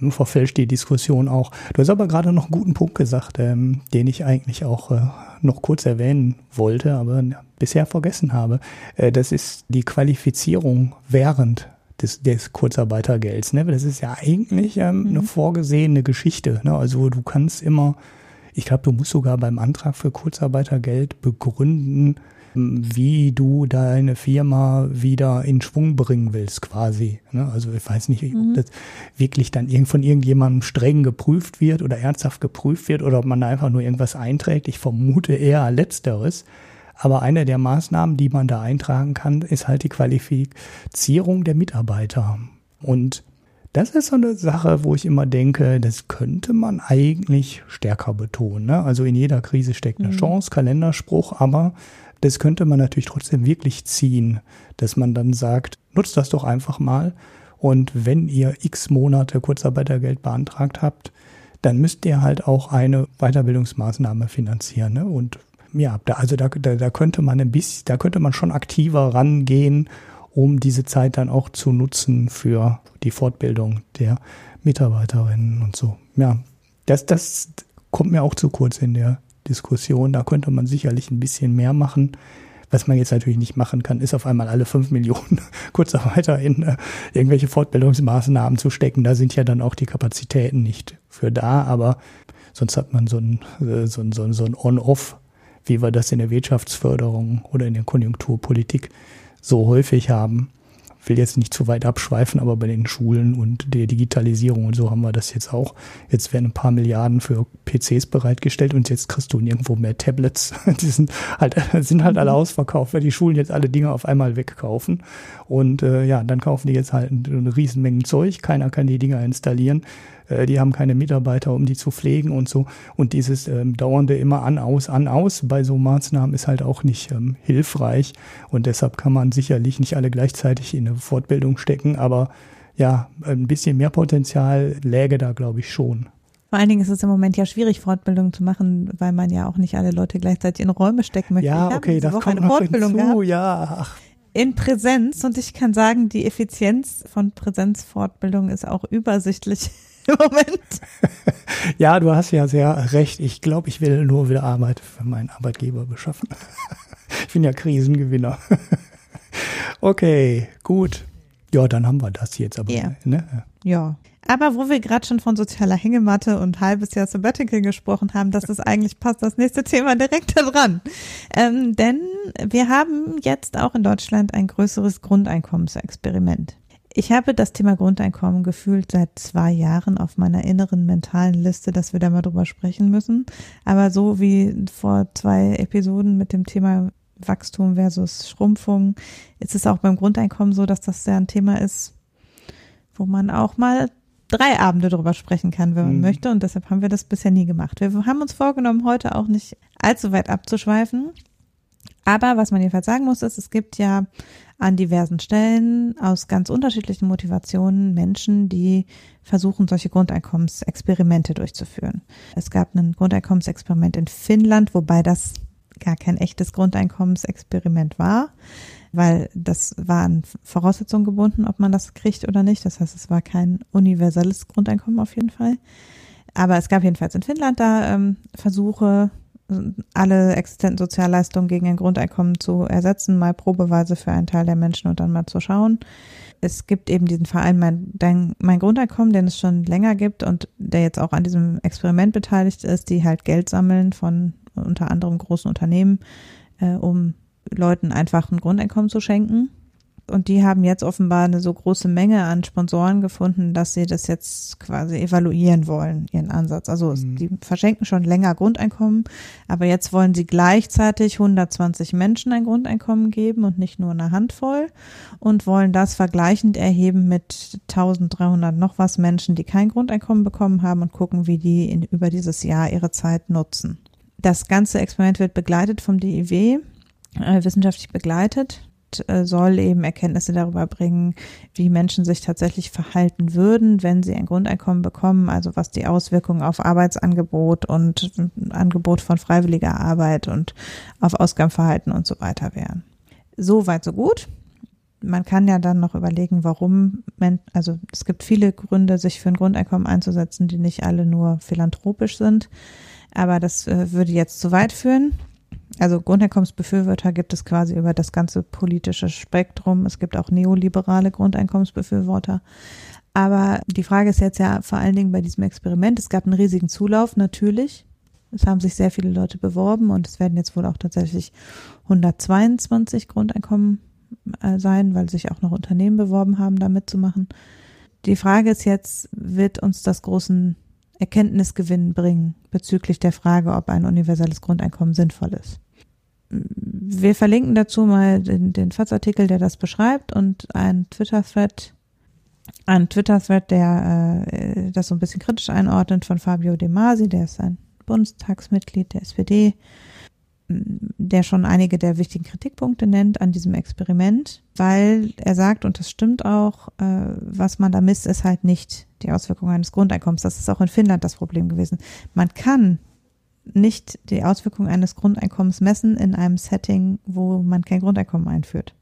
ähm, verfälscht die Diskussion auch. Du hast aber gerade noch einen guten Punkt gesagt, ähm, den ich eigentlich auch äh, noch kurz erwähnen wollte, aber bisher vergessen habe. Äh, das ist die Qualifizierung während des, des Kurzarbeitergelds. Ne? Das ist ja eigentlich ähm, mhm. eine vorgesehene Geschichte. Ne? Also du kannst immer, ich glaube, du musst sogar beim Antrag für Kurzarbeitergeld begründen, wie du deine Firma wieder in Schwung bringen willst, quasi. Ne? Also ich weiß nicht, mhm. ob das wirklich dann irgend von irgendjemandem streng geprüft wird oder ernsthaft geprüft wird oder ob man da einfach nur irgendwas einträgt. Ich vermute eher letzteres. Aber eine der Maßnahmen, die man da eintragen kann, ist halt die Qualifizierung der Mitarbeiter. Und das ist so eine Sache, wo ich immer denke, das könnte man eigentlich stärker betonen. Ne? Also in jeder Krise steckt eine mhm. Chance, Kalenderspruch, aber das könnte man natürlich trotzdem wirklich ziehen, dass man dann sagt, nutzt das doch einfach mal. Und wenn ihr x Monate Kurzarbeitergeld beantragt habt, dann müsst ihr halt auch eine Weiterbildungsmaßnahme finanzieren. Ne? Und ja, da, also da, da, da könnte man ein bisschen, da könnte man schon aktiver rangehen, um diese Zeit dann auch zu nutzen für die Fortbildung der Mitarbeiterinnen und so. Ja, das, das kommt mir auch zu kurz in der Diskussion. Da könnte man sicherlich ein bisschen mehr machen. Was man jetzt natürlich nicht machen kann, ist auf einmal alle fünf Millionen *laughs* Kurzarbeiter in äh, irgendwelche Fortbildungsmaßnahmen zu stecken. Da sind ja dann auch die Kapazitäten nicht für da, aber sonst hat man so ein, äh, so ein, so ein, so ein On-Off, wie wir das in der Wirtschaftsförderung oder in der Konjunkturpolitik so häufig haben will jetzt nicht zu weit abschweifen, aber bei den Schulen und der Digitalisierung und so haben wir das jetzt auch. Jetzt werden ein paar Milliarden für PCs bereitgestellt und jetzt kriegst du nirgendwo mehr Tablets. *laughs* Die sind halt, sind halt alle ausverkauft, weil die Schulen jetzt alle Dinge auf einmal wegkaufen. Und äh, ja, dann kaufen die jetzt halt eine Riesenmenge Zeug. Keiner kann die Dinger installieren. Äh, die haben keine Mitarbeiter, um die zu pflegen und so. Und dieses ähm, dauernde immer an, aus, an, aus bei so Maßnahmen ist halt auch nicht ähm, hilfreich. Und deshalb kann man sicherlich nicht alle gleichzeitig in eine Fortbildung stecken, aber ja, ein bisschen mehr Potenzial läge da, glaube ich, schon. Vor allen Dingen ist es im Moment ja schwierig, Fortbildungen zu machen, weil man ja auch nicht alle Leute gleichzeitig in Räume stecken möchte. Ja, okay, das Woche kommt eine Fortbildung hinzu, gehabt. ja. Ach. In Präsenz und ich kann sagen, die Effizienz von Präsenzfortbildung ist auch übersichtlich im Moment. *laughs* ja, du hast ja sehr recht. Ich glaube, ich will nur wieder Arbeit für meinen Arbeitgeber beschaffen. *laughs* ich bin ja Krisengewinner. *laughs* okay, gut. Ja, dann haben wir das jetzt aber. Ja. Ne? ja. Aber wo wir gerade schon von sozialer Hängematte und halbes Jahr Sabbatical gesprochen haben, dass das eigentlich passt, das nächste Thema direkt da dran. Ähm, denn wir haben jetzt auch in Deutschland ein größeres Grundeinkommensexperiment. Ich habe das Thema Grundeinkommen gefühlt seit zwei Jahren auf meiner inneren mentalen Liste, dass wir da mal drüber sprechen müssen. Aber so wie vor zwei Episoden mit dem Thema Wachstum versus Schrumpfung, ist es auch beim Grundeinkommen so, dass das ja ein Thema ist, wo man auch mal drei Abende drüber sprechen kann, wenn man mhm. möchte. Und deshalb haben wir das bisher nie gemacht. Wir haben uns vorgenommen, heute auch nicht allzu weit abzuschweifen. Aber was man jedenfalls sagen muss, ist, es gibt ja an diversen Stellen aus ganz unterschiedlichen Motivationen Menschen, die versuchen, solche Grundeinkommensexperimente durchzuführen. Es gab ein Grundeinkommensexperiment in Finnland, wobei das gar kein echtes Grundeinkommensexperiment war, weil das war an Voraussetzungen gebunden, ob man das kriegt oder nicht. Das heißt, es war kein universelles Grundeinkommen auf jeden Fall. Aber es gab jedenfalls in Finnland da ähm, Versuche, alle existenten Sozialleistungen gegen ein Grundeinkommen zu ersetzen, mal probeweise für einen Teil der Menschen und dann mal zu schauen. Es gibt eben diesen Verein mein, mein Grundeinkommen, den es schon länger gibt und der jetzt auch an diesem Experiment beteiligt ist, die halt Geld sammeln von unter anderem großen Unternehmen, äh, um Leuten einfach ein Grundeinkommen zu schenken und die haben jetzt offenbar eine so große Menge an Sponsoren gefunden, dass sie das jetzt quasi evaluieren wollen, ihren Ansatz. Also mhm. die verschenken schon länger Grundeinkommen, aber jetzt wollen sie gleichzeitig 120 Menschen ein Grundeinkommen geben und nicht nur eine Handvoll und wollen das vergleichend erheben mit 1300 noch was Menschen, die kein Grundeinkommen bekommen haben und gucken, wie die in, über dieses Jahr ihre Zeit nutzen. Das ganze Experiment wird begleitet vom DIW, äh, wissenschaftlich begleitet äh, soll eben Erkenntnisse darüber bringen, wie Menschen sich tatsächlich verhalten würden, wenn sie ein Grundeinkommen bekommen, also was die Auswirkungen auf Arbeitsangebot und Angebot von freiwilliger Arbeit und auf Ausgabenverhalten und so weiter wären. So weit, so gut. Man kann ja dann noch überlegen, warum, also es gibt viele Gründe, sich für ein Grundeinkommen einzusetzen, die nicht alle nur philanthropisch sind. Aber das äh, würde jetzt zu weit führen. Also Grundeinkommensbefürworter gibt es quasi über das ganze politische Spektrum. Es gibt auch neoliberale Grundeinkommensbefürworter. Aber die Frage ist jetzt ja vor allen Dingen bei diesem Experiment, es gab einen riesigen Zulauf, natürlich. Es haben sich sehr viele Leute beworben und es werden jetzt wohl auch tatsächlich 122 Grundeinkommen äh, sein, weil sich auch noch Unternehmen beworben haben, da mitzumachen. Die Frage ist jetzt, wird uns das großen Erkenntnisgewinn bringen bezüglich der Frage, ob ein universelles Grundeinkommen sinnvoll ist? Wir verlinken dazu mal den, den FATS-Artikel, der das beschreibt und einen Twitter-Thread, einen Twitter-Thread, der äh, das so ein bisschen kritisch einordnet von Fabio De Masi, der ist ein Bundestagsmitglied der SPD, der schon einige der wichtigen Kritikpunkte nennt an diesem Experiment, weil er sagt, und das stimmt auch, äh, was man da misst, ist halt nicht die Auswirkungen eines Grundeinkommens. Das ist auch in Finnland das Problem gewesen. Man kann nicht die Auswirkungen eines Grundeinkommens messen in einem Setting, wo man kein Grundeinkommen einführt.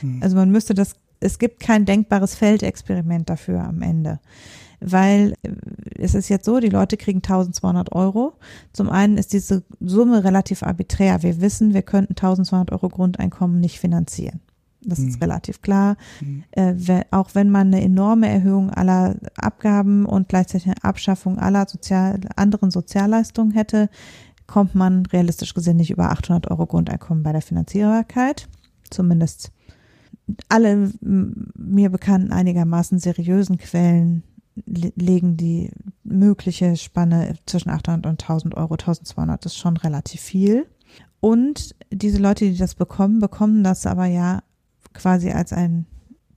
Hm. Also man müsste das, es gibt kein denkbares Feldexperiment dafür am Ende weil äh, es ist jetzt so, die Leute kriegen 1200 Euro. Zum einen ist diese Summe relativ arbiträr. Wir wissen, wir könnten 1200 Euro Grundeinkommen nicht finanzieren. Das mhm. ist relativ klar. Mhm. Äh, auch wenn man eine enorme Erhöhung aller Abgaben und gleichzeitig eine Abschaffung aller sozial, anderen Sozialleistungen hätte, kommt man realistisch gesehen nicht über 800 Euro Grundeinkommen bei der Finanzierbarkeit. Zumindest alle mir bekannten einigermaßen seriösen Quellen legen die mögliche Spanne zwischen 800 und 1000 Euro, 1200 ist schon relativ viel. Und diese Leute, die das bekommen, bekommen das aber ja quasi als ein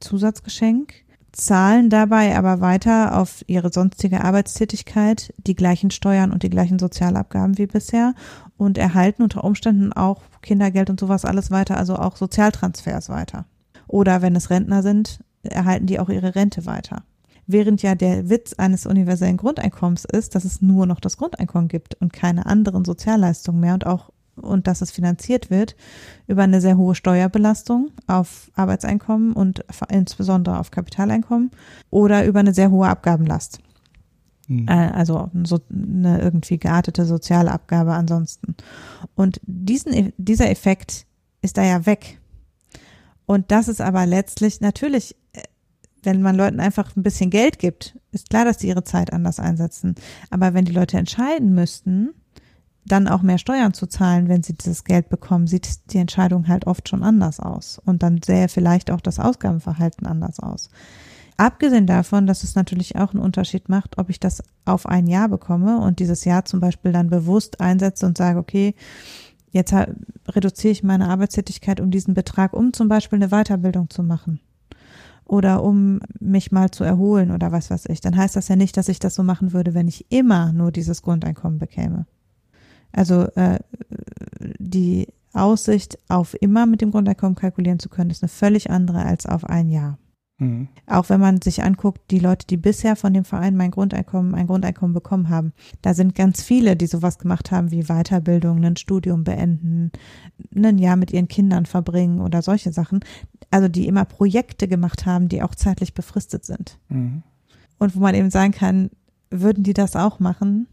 Zusatzgeschenk, zahlen dabei aber weiter auf ihre sonstige Arbeitstätigkeit die gleichen Steuern und die gleichen Sozialabgaben wie bisher und erhalten unter Umständen auch Kindergeld und sowas alles weiter, also auch Sozialtransfers weiter. Oder wenn es Rentner sind, erhalten die auch ihre Rente weiter. Während ja der Witz eines universellen Grundeinkommens ist, dass es nur noch das Grundeinkommen gibt und keine anderen Sozialleistungen mehr und auch und dass es finanziert wird über eine sehr hohe Steuerbelastung auf Arbeitseinkommen und insbesondere auf Kapitaleinkommen oder über eine sehr hohe Abgabenlast. Mhm. Also so eine irgendwie geartete soziale Abgabe ansonsten. Und diesen, dieser Effekt ist da ja weg. Und das ist aber letztlich natürlich wenn man Leuten einfach ein bisschen Geld gibt, ist klar, dass sie ihre Zeit anders einsetzen. Aber wenn die Leute entscheiden müssten, dann auch mehr Steuern zu zahlen, wenn sie dieses Geld bekommen, sieht die Entscheidung halt oft schon anders aus. Und dann sähe vielleicht auch das Ausgabenverhalten anders aus. Abgesehen davon, dass es natürlich auch einen Unterschied macht, ob ich das auf ein Jahr bekomme und dieses Jahr zum Beispiel dann bewusst einsetze und sage, okay, jetzt reduziere ich meine Arbeitstätigkeit um diesen Betrag, um zum Beispiel eine Weiterbildung zu machen oder um mich mal zu erholen oder was weiß ich, dann heißt das ja nicht, dass ich das so machen würde, wenn ich immer nur dieses Grundeinkommen bekäme. Also äh, die Aussicht, auf immer mit dem Grundeinkommen kalkulieren zu können, ist eine völlig andere als auf ein Jahr. Mhm. Auch wenn man sich anguckt, die Leute, die bisher von dem Verein mein Grundeinkommen, ein Grundeinkommen bekommen haben, da sind ganz viele, die sowas gemacht haben wie Weiterbildung, ein Studium beenden, ein Jahr mit ihren Kindern verbringen oder solche Sachen. Also die immer Projekte gemacht haben, die auch zeitlich befristet sind. Mhm. Und wo man eben sagen kann, würden die das auch machen,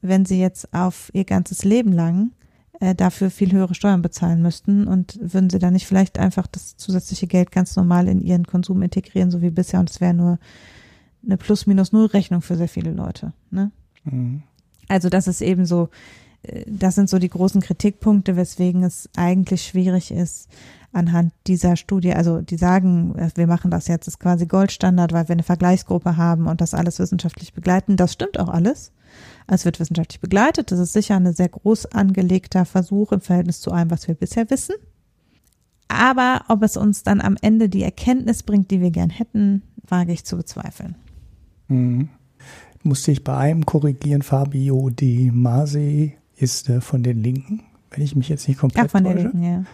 wenn sie jetzt auf ihr ganzes Leben lang äh, dafür viel höhere Steuern bezahlen müssten und würden sie dann nicht vielleicht einfach das zusätzliche Geld ganz normal in ihren Konsum integrieren, so wie bisher und es wäre nur eine Plus-Minus-Null-Rechnung für sehr viele Leute. Ne? Mhm. Also das ist eben so, äh, das sind so die großen Kritikpunkte, weswegen es eigentlich schwierig ist, anhand dieser Studie, also die sagen, äh, wir machen das jetzt, ist quasi Goldstandard, weil wir eine Vergleichsgruppe haben und das alles wissenschaftlich begleiten. Das stimmt auch alles. Es wird wissenschaftlich begleitet. Das ist sicher ein sehr groß angelegter Versuch im Verhältnis zu allem, was wir bisher wissen. Aber ob es uns dann am Ende die Erkenntnis bringt, die wir gern hätten, wage ich zu bezweifeln. Mhm. Musste ich bei einem korrigieren, Fabio Di Masi ist äh, von den Linken, wenn ich mich jetzt nicht komplett ja, von täusche. Den Linken, ja.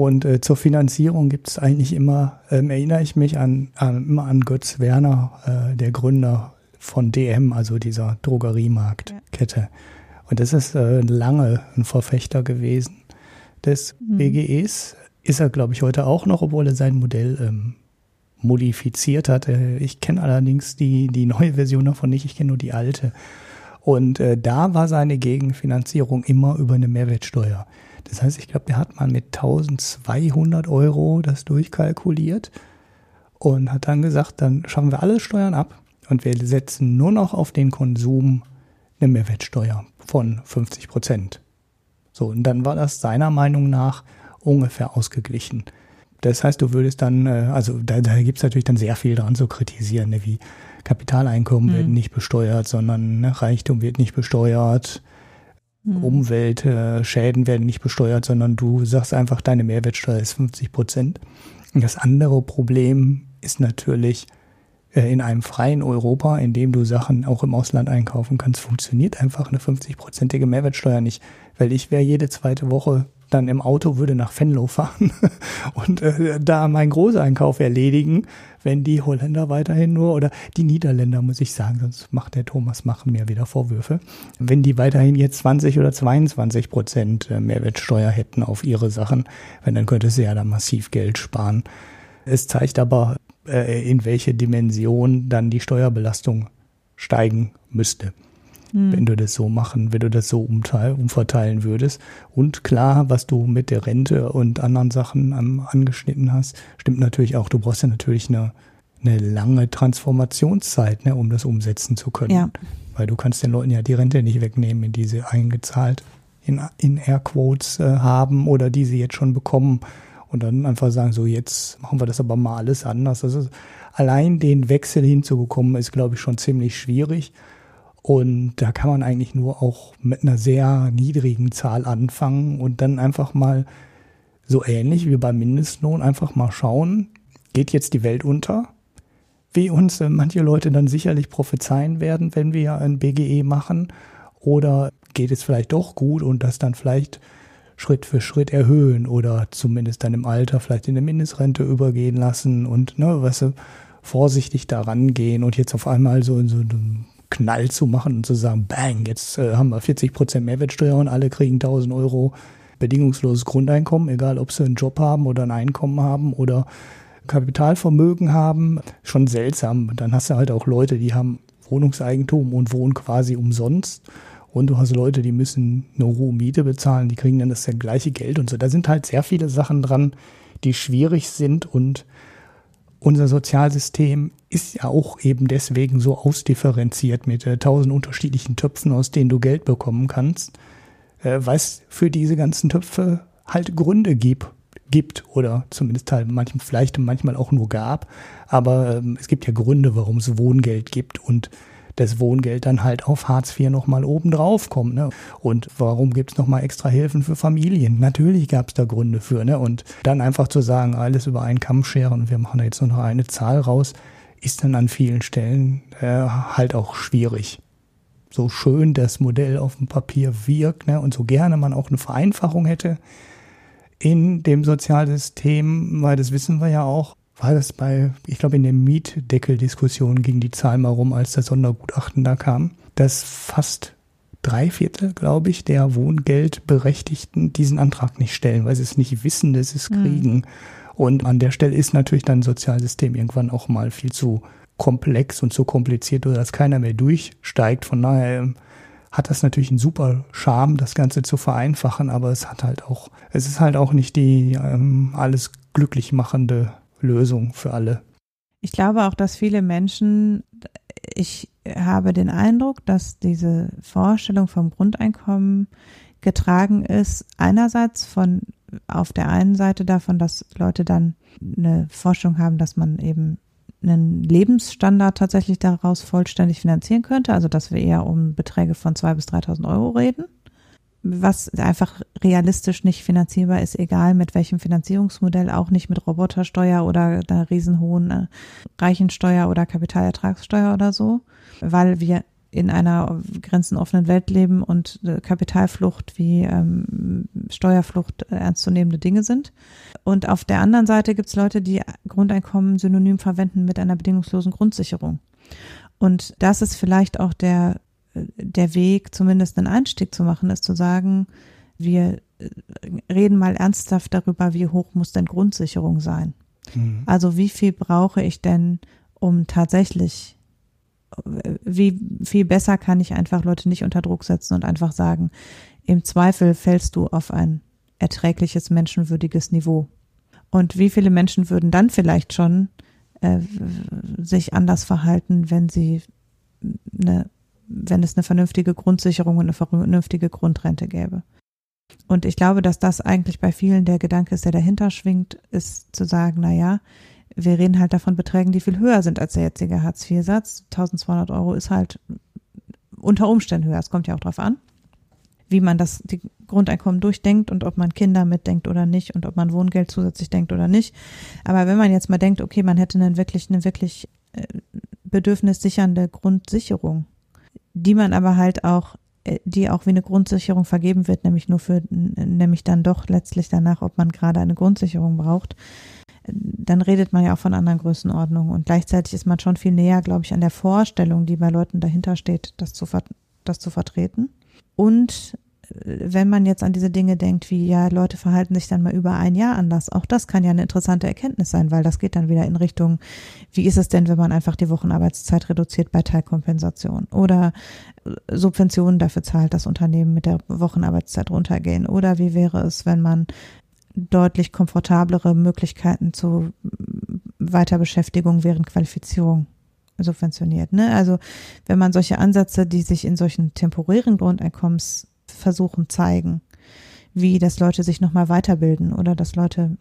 Und äh, zur Finanzierung gibt es eigentlich immer, ähm, erinnere ich mich an, an, immer an Götz Werner, äh, der Gründer von DM, also dieser Drogeriemarktkette. Ja. Und das ist äh, lange ein Verfechter gewesen des mhm. BGEs, Ist er, glaube ich, heute auch noch, obwohl er sein Modell ähm, modifiziert hat. Äh, ich kenne allerdings die, die neue Version davon nicht, ich kenne nur die alte. Und äh, da war seine Gegenfinanzierung immer über eine Mehrwertsteuer. Das heißt, ich glaube, der hat mal mit 1200 Euro das durchkalkuliert und hat dann gesagt, dann schaffen wir alle Steuern ab und wir setzen nur noch auf den Konsum eine Mehrwertsteuer von 50 Prozent. So, und dann war das seiner Meinung nach ungefähr ausgeglichen. Das heißt, du würdest dann, äh, also da, da gibt es natürlich dann sehr viel dran zu kritisieren, ne, wie Kapitaleinkommen mhm. werden nicht besteuert, sondern ne, Reichtum wird nicht besteuert, mhm. Umweltschäden werden nicht besteuert, sondern du sagst einfach, deine Mehrwertsteuer ist 50 Prozent. Und das andere Problem ist natürlich, äh, in einem freien Europa, in dem du Sachen auch im Ausland einkaufen kannst, funktioniert einfach eine 50-prozentige Mehrwertsteuer nicht. Weil ich wäre jede zweite Woche dann im Auto, würde nach Venlo fahren *laughs* und äh, da meinen Großeinkauf erledigen, wenn die Holländer weiterhin nur, oder die Niederländer, muss ich sagen, sonst macht der Thomas machen mir wieder Vorwürfe, wenn die weiterhin jetzt 20 oder 22 Prozent äh, Mehrwertsteuer hätten auf ihre Sachen, wenn dann könnte sie ja da massiv Geld sparen. Es zeigt aber, äh, in welche Dimension dann die Steuerbelastung steigen müsste hm. wenn du das so machen, wenn du das so umverteilen würdest. Und klar, was du mit der Rente und anderen Sachen ähm, angeschnitten hast, stimmt natürlich auch. Du brauchst ja natürlich eine, eine lange Transformationszeit, ne, um das umsetzen zu können. Ja. Weil du kannst den Leuten ja die Rente nicht wegnehmen, in die sie eingezahlt in, in Airquotes äh, haben oder die sie jetzt schon bekommen. Und dann einfach sagen, so jetzt machen wir das aber mal alles anders. Also allein den Wechsel hinzubekommen, ist, glaube ich, schon ziemlich schwierig. Und da kann man eigentlich nur auch mit einer sehr niedrigen Zahl anfangen und dann einfach mal so ähnlich wie beim Mindestlohn einfach mal schauen, geht jetzt die Welt unter? Wie uns äh, manche Leute dann sicherlich prophezeien werden, wenn wir ein BGE machen. Oder geht es vielleicht doch gut und das dann vielleicht Schritt für Schritt erhöhen oder zumindest dann im Alter vielleicht in eine Mindestrente übergehen lassen und, ne, du, vorsichtig daran gehen und jetzt auf einmal so in so einem Knall zu machen und zu sagen, bang, jetzt äh, haben wir 40 Prozent Mehrwertsteuer und alle kriegen 1000 Euro bedingungsloses Grundeinkommen, egal ob sie einen Job haben oder ein Einkommen haben oder Kapitalvermögen haben. Schon seltsam. Dann hast du halt auch Leute, die haben Wohnungseigentum und wohnen quasi umsonst. Und du hast Leute, die müssen eine hohe Miete bezahlen, die kriegen dann das gleiche Geld und so. Da sind halt sehr viele Sachen dran, die schwierig sind und unser Sozialsystem ist ja auch eben deswegen so ausdifferenziert mit äh, tausend unterschiedlichen Töpfen, aus denen du Geld bekommen kannst, äh, es für diese ganzen Töpfe halt Gründe gibt, gibt oder zumindest halt manchmal, vielleicht manchmal auch nur gab. Aber ähm, es gibt ja Gründe, warum es Wohngeld gibt und das Wohngeld dann halt auf Hartz IV nochmal obendrauf kommt. Ne? Und warum gibt es nochmal extra Hilfen für Familien? Natürlich gab es da Gründe für. Ne? Und dann einfach zu sagen, alles über einen Kamm scheren, wir machen da jetzt nur noch eine Zahl raus, ist dann an vielen Stellen äh, halt auch schwierig. So schön das Modell auf dem Papier wirkt ne? und so gerne man auch eine Vereinfachung hätte in dem Sozialsystem, weil das wissen wir ja auch, war das bei, ich glaube, in der Mietdeckeldiskussion ging die Zahl mal rum, als das Sondergutachten da kam, dass fast drei Viertel, glaube ich, der Wohngeldberechtigten diesen Antrag nicht stellen, weil sie es nicht wissen, dass sie es mhm. kriegen. Mhm. Und an der Stelle ist natürlich dann Sozialsystem irgendwann auch mal viel zu komplex und zu kompliziert, dass keiner mehr durchsteigt. Von daher ähm, hat das natürlich einen super Charme, das Ganze zu vereinfachen, aber es hat halt auch, es ist halt auch nicht die ähm, alles glücklich machende Lösung für alle. Ich glaube auch, dass viele Menschen, ich habe den Eindruck, dass diese Vorstellung vom Grundeinkommen getragen ist, einerseits von auf der einen Seite davon, dass Leute dann eine Forschung haben, dass man eben einen Lebensstandard tatsächlich daraus vollständig finanzieren könnte, also dass wir eher um Beträge von zwei bis 3.000 Euro reden was einfach realistisch nicht finanzierbar ist, egal mit welchem Finanzierungsmodell, auch nicht mit Robotersteuer oder einer riesenhohen äh, Reichensteuer oder Kapitalertragssteuer oder so, weil wir in einer grenzenoffenen Welt leben und äh, Kapitalflucht wie ähm, Steuerflucht ernstzunehmende Dinge sind. Und auf der anderen Seite gibt es Leute, die Grundeinkommen synonym verwenden mit einer bedingungslosen Grundsicherung. Und das ist vielleicht auch der der Weg, zumindest einen Einstieg zu machen, ist zu sagen, wir äh, reden mal ernsthaft darüber, wie hoch muss denn Grundsicherung sein? Mhm. Also wie viel brauche ich denn, um tatsächlich, wie viel besser kann ich einfach Leute nicht unter Druck setzen und einfach sagen, im Zweifel fällst du auf ein erträgliches, menschenwürdiges Niveau. Und wie viele Menschen würden dann vielleicht schon äh, sich anders verhalten, wenn sie eine, wenn es eine vernünftige Grundsicherung und eine vernünftige Grundrente gäbe? Und ich glaube, dass das eigentlich bei vielen der Gedanke ist, der dahinter schwingt, ist zu sagen, na ja, wir reden halt davon Beträgen, die viel höher sind als der jetzige Hartz-IV-Satz. 1200 Euro ist halt unter Umständen höher. Es kommt ja auch drauf an, wie man das die Grundeinkommen durchdenkt und ob man Kinder mitdenkt oder nicht und ob man Wohngeld zusätzlich denkt oder nicht. Aber wenn man jetzt mal denkt, okay, man hätte einen wirklich, eine wirklich äh, bedürfnissichernde Grundsicherung, die man aber halt auch äh, die auch wie eine Grundsicherung vergeben wird, nämlich nur für, nämlich dann doch letztlich danach, ob man gerade eine Grundsicherung braucht, dann redet man ja auch von anderen Größenordnungen. Und gleichzeitig ist man schon viel näher, glaube ich, an der Vorstellung, die bei Leuten dahinter steht, das zu, das zu vertreten. Und wenn man jetzt an diese Dinge denkt, wie ja, Leute verhalten sich dann mal über ein Jahr anders, auch das kann ja eine interessante Erkenntnis sein, weil das geht dann wieder in Richtung, wie ist es denn, wenn man einfach die Wochenarbeitszeit reduziert bei Teilkompensation oder Subventionen dafür zahlt, dass Unternehmen mit der Wochenarbeitszeit runtergehen oder wie wäre es, wenn man deutlich komfortablere Möglichkeiten zu Weiterbeschäftigung während Qualifizierung subventioniert. Ne? Also wenn man solche Ansätze, die sich in solchen temporären Grundeinkommens versuchen zeigen, wie dass Leute sich nochmal weiterbilden oder dass Leute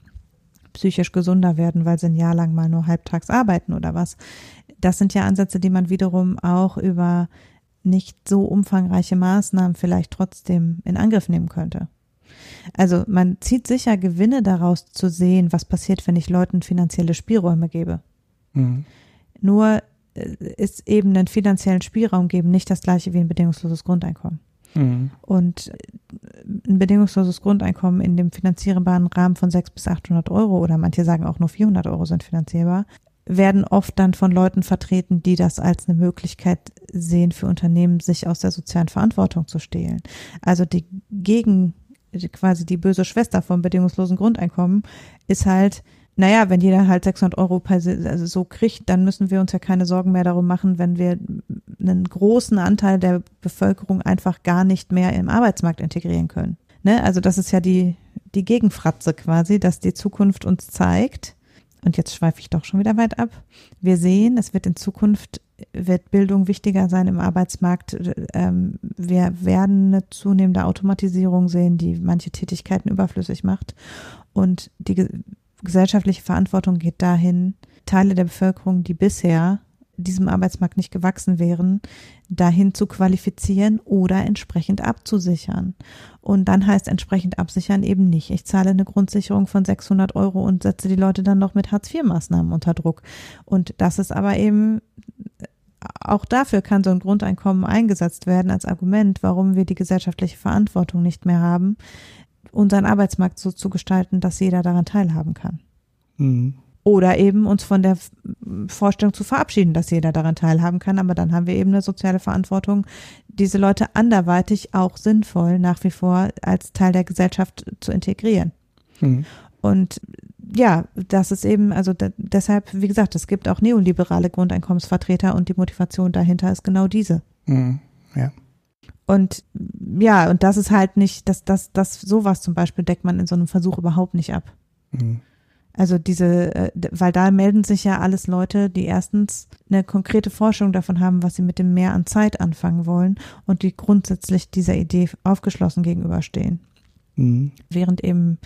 psychisch gesunder werden, weil sie ein Jahr lang mal nur halbtags arbeiten oder was. Das sind ja Ansätze, die man wiederum auch über nicht so umfangreiche Maßnahmen vielleicht trotzdem in Angriff nehmen könnte. Also man zieht sicher Gewinne daraus zu sehen, was passiert, wenn ich Leuten finanzielle Spielräume gebe. Mhm. Nur äh, ist eben einen finanziellen Spielraum geben nicht das gleiche wie ein bedingungsloses Grundeinkommen. Mhm. Und ein bedingungsloses Grundeinkommen in dem finanzierbaren Rahmen von 600 bis 800 Euro oder manche sagen auch nur 400 Euro sind finanzierbar, werden oft dann von Leuten vertreten, die das als eine Möglichkeit sehen für Unternehmen, sich aus der sozialen Verantwortung zu stehlen. Also die gegen quasi die böse Schwester vom bedingungslosen Grundeinkommen ist halt, naja, wenn jeder halt 600 Euro also so kriegt, dann müssen wir uns ja keine Sorgen mehr darum machen, wenn wir einen großen Anteil der Bevölkerung einfach gar nicht mehr im Arbeitsmarkt integrieren können. Ne? Also das ist ja die, die Gegenfratze quasi, dass die Zukunft uns zeigt, und jetzt schweife ich doch schon wieder weit ab. Wir sehen, es wird in Zukunft wird Bildung wichtiger sein im Arbeitsmarkt. Ähm, wir werden eine zunehmende Automatisierung sehen, die manche Tätigkeiten überflüssig macht. Und die gesellschaftliche Verantwortung geht dahin, Teile der Bevölkerung, die bisher diesem Arbeitsmarkt nicht gewachsen wären, dahin zu qualifizieren oder entsprechend abzusichern. Und dann heißt entsprechend absichern eben nicht, ich zahle eine Grundsicherung von 600 Euro und setze die Leute dann noch mit Hartz-IV-Maßnahmen unter Druck. Und das ist aber eben auch dafür kann so ein Grundeinkommen eingesetzt werden als Argument, warum wir die gesellschaftliche Verantwortung nicht mehr haben, unseren Arbeitsmarkt so zu gestalten, dass jeder daran teilhaben kann. Mhm. Oder eben uns von der Vorstellung zu verabschieden, dass jeder daran teilhaben kann. Aber dann haben wir eben eine soziale Verantwortung, diese Leute anderweitig auch sinnvoll nach wie vor als Teil der Gesellschaft zu integrieren. Mhm. Und ja, das ist eben, also da, deshalb, wie gesagt, es gibt auch neoliberale Grundeinkommensvertreter und die Motivation dahinter ist genau diese. Mhm. Ja. Und ja, und das ist halt nicht, dass das, das sowas zum Beispiel deckt man in so einem Versuch überhaupt nicht ab. Mhm. Also diese, äh, weil da melden sich ja alles Leute, die erstens eine konkrete Forschung davon haben, was sie mit dem Mehr an Zeit anfangen wollen und die grundsätzlich dieser Idee aufgeschlossen gegenüberstehen. Mhm. Während eben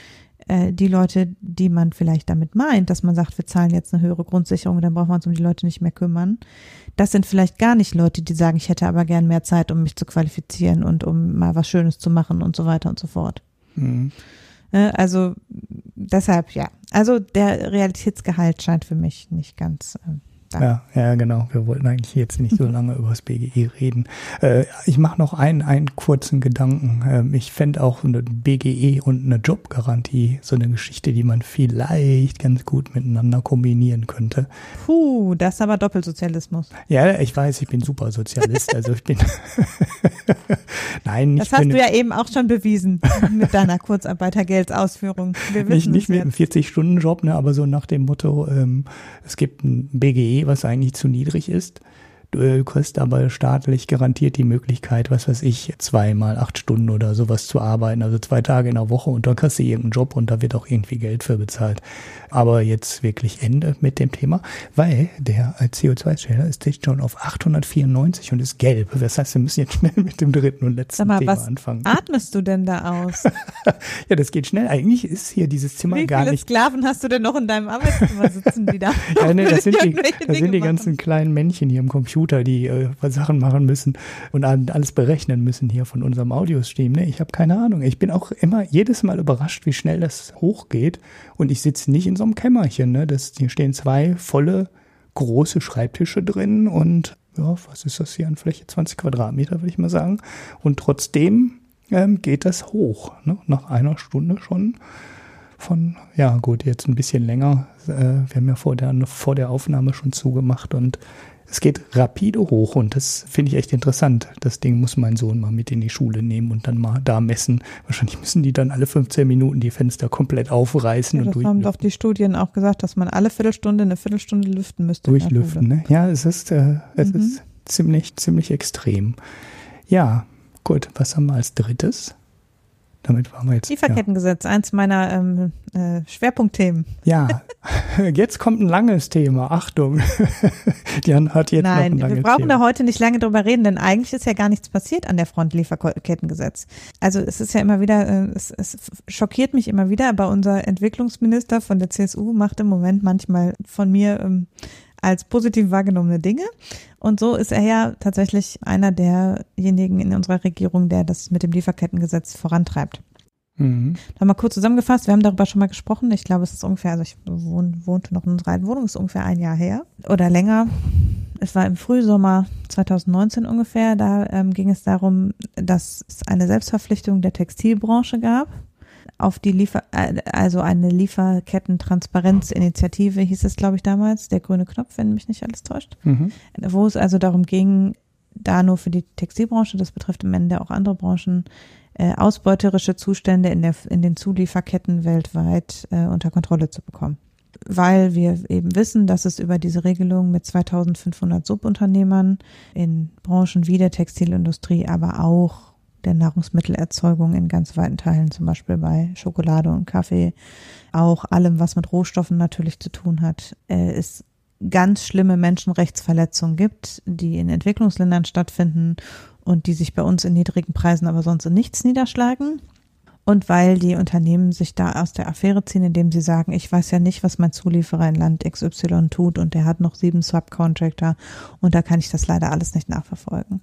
äh, die Leute, die man vielleicht damit meint, dass man sagt, wir zahlen jetzt eine höhere Grundsicherung, dann brauchen wir uns um die Leute nicht mehr kümmern. Das sind vielleicht gar nicht Leute, die sagen, ich hätte aber gern mehr Zeit, um mich zu qualifizieren und um mal was Schönes zu machen und so weiter und so fort. Mhm. Ne, also deshalb, ja. Also der Realitätsgehalt scheint für mich nicht ganz äh, Ja, ja, genau. Wir wollten eigentlich jetzt nicht so *laughs* lange über das BGE reden. Äh, ich mache noch einen, einen kurzen Gedanken. Ähm, ich fände auch eine BGE und eine Jobgarantie so eine Geschichte, die man vielleicht ganz gut miteinander kombinieren könnte. Puh, das ist aber Doppelsozialismus. Ja, ich weiß, ich bin Supersozialist. also ich bin. *laughs* Nein, nicht. Das hast du ja eben auch schon bewiesen mit deiner Kurzarbeitergeldsausführung. Nicht nicht mit einem 40-Stunden-Job, ne, aber so nach dem Motto, ähm, es gibt ein BGE, was eigentlich zu niedrig ist. Du kriegst aber staatlich garantiert die Möglichkeit, was weiß ich, zweimal acht Stunden oder sowas zu arbeiten, also zwei Tage in der Woche und dann kriegst du irgendeinen Job und da wird auch irgendwie Geld für bezahlt. Aber jetzt wirklich Ende mit dem Thema, weil der CO2-Zähler ist dicht schon auf 894 und ist gelb. Das heißt, wir müssen jetzt schnell mit dem dritten und letzten mal, Thema was anfangen. atmest du denn da aus? *laughs* ja, das geht schnell. Eigentlich ist hier dieses Zimmer Wie gar nicht. Wie viele Sklaven hast du denn noch in deinem Arbeitszimmer sitzen, die da? *laughs* ja, nee, das sind die, das sind die ganzen kleinen Männchen hier im Computer, die äh, Sachen machen müssen und alles berechnen müssen hier von unserem Audiostream. Ne? Ich habe keine Ahnung. Ich bin auch immer jedes Mal überrascht, wie schnell das hochgeht. Und ich sitze nicht in so einem Kämmerchen. Ne? Das, hier stehen zwei volle große Schreibtische drin und ja, was ist das hier an Fläche? 20 Quadratmeter, würde ich mal sagen. Und trotzdem ähm, geht das hoch. Ne? Nach einer Stunde schon von, ja gut, jetzt ein bisschen länger. Äh, wir haben ja vor der, vor der Aufnahme schon zugemacht und es geht rapide hoch und das finde ich echt interessant. Das Ding muss mein Sohn mal mit in die Schule nehmen und dann mal da messen. Wahrscheinlich müssen die dann alle 15 Minuten die Fenster komplett aufreißen ja, und Das haben doch die Studien auch gesagt, dass man alle Viertelstunde eine Viertelstunde lüften müsste. Durchlüften, ne? Ja, es ist, äh, es mhm. ist ziemlich, ziemlich extrem. Ja, gut, was haben wir als drittes? Damit waren wir jetzt. Lieferkettengesetz, ja. eins meiner ähm, äh, Schwerpunktthemen. Ja, *laughs* jetzt kommt ein langes Thema. Achtung. *laughs* Jan hat jetzt Nein, noch ein langes wir brauchen Thema. da heute nicht lange drüber reden, denn eigentlich ist ja gar nichts passiert an der Front Lieferkettengesetz. Also es ist ja immer wieder, äh, es, es schockiert mich immer wieder, aber unser Entwicklungsminister von der CSU macht im Moment manchmal von mir ähm, als positiv wahrgenommene Dinge. Und so ist er ja tatsächlich einer derjenigen in unserer Regierung, der das mit dem Lieferkettengesetz vorantreibt. Mhm. Da mal kurz zusammengefasst, wir haben darüber schon mal gesprochen. Ich glaube, es ist ungefähr, also ich wohn, wohnte noch in unserer alten Wohnung, ist ungefähr ein Jahr her oder länger. Es war im Frühsommer 2019 ungefähr. Da ähm, ging es darum, dass es eine Selbstverpflichtung der Textilbranche gab auf die Liefer, äh, also eine Lieferketten-Transparenzinitiative hieß es, glaube ich, damals, der grüne Knopf, wenn mich nicht alles täuscht, mhm. wo es also darum ging, da nur für die Textilbranche, das betrifft am Ende auch andere Branchen, äh, ausbeuterische Zustände in, der, in den Zulieferketten weltweit äh, unter Kontrolle zu bekommen. Weil wir eben wissen, dass es über diese Regelung mit 2500 Subunternehmern in Branchen wie der Textilindustrie, aber auch der Nahrungsmittelerzeugung in ganz weiten Teilen, zum Beispiel bei Schokolade und Kaffee, auch allem, was mit Rohstoffen natürlich zu tun hat, äh, es ganz schlimme Menschenrechtsverletzungen gibt, die in Entwicklungsländern stattfinden und die sich bei uns in niedrigen Preisen aber sonst in nichts niederschlagen. Und weil die Unternehmen sich da aus der Affäre ziehen, indem sie sagen, ich weiß ja nicht, was mein Zulieferer in Land XY tut und der hat noch sieben Subcontractor und da kann ich das leider alles nicht nachverfolgen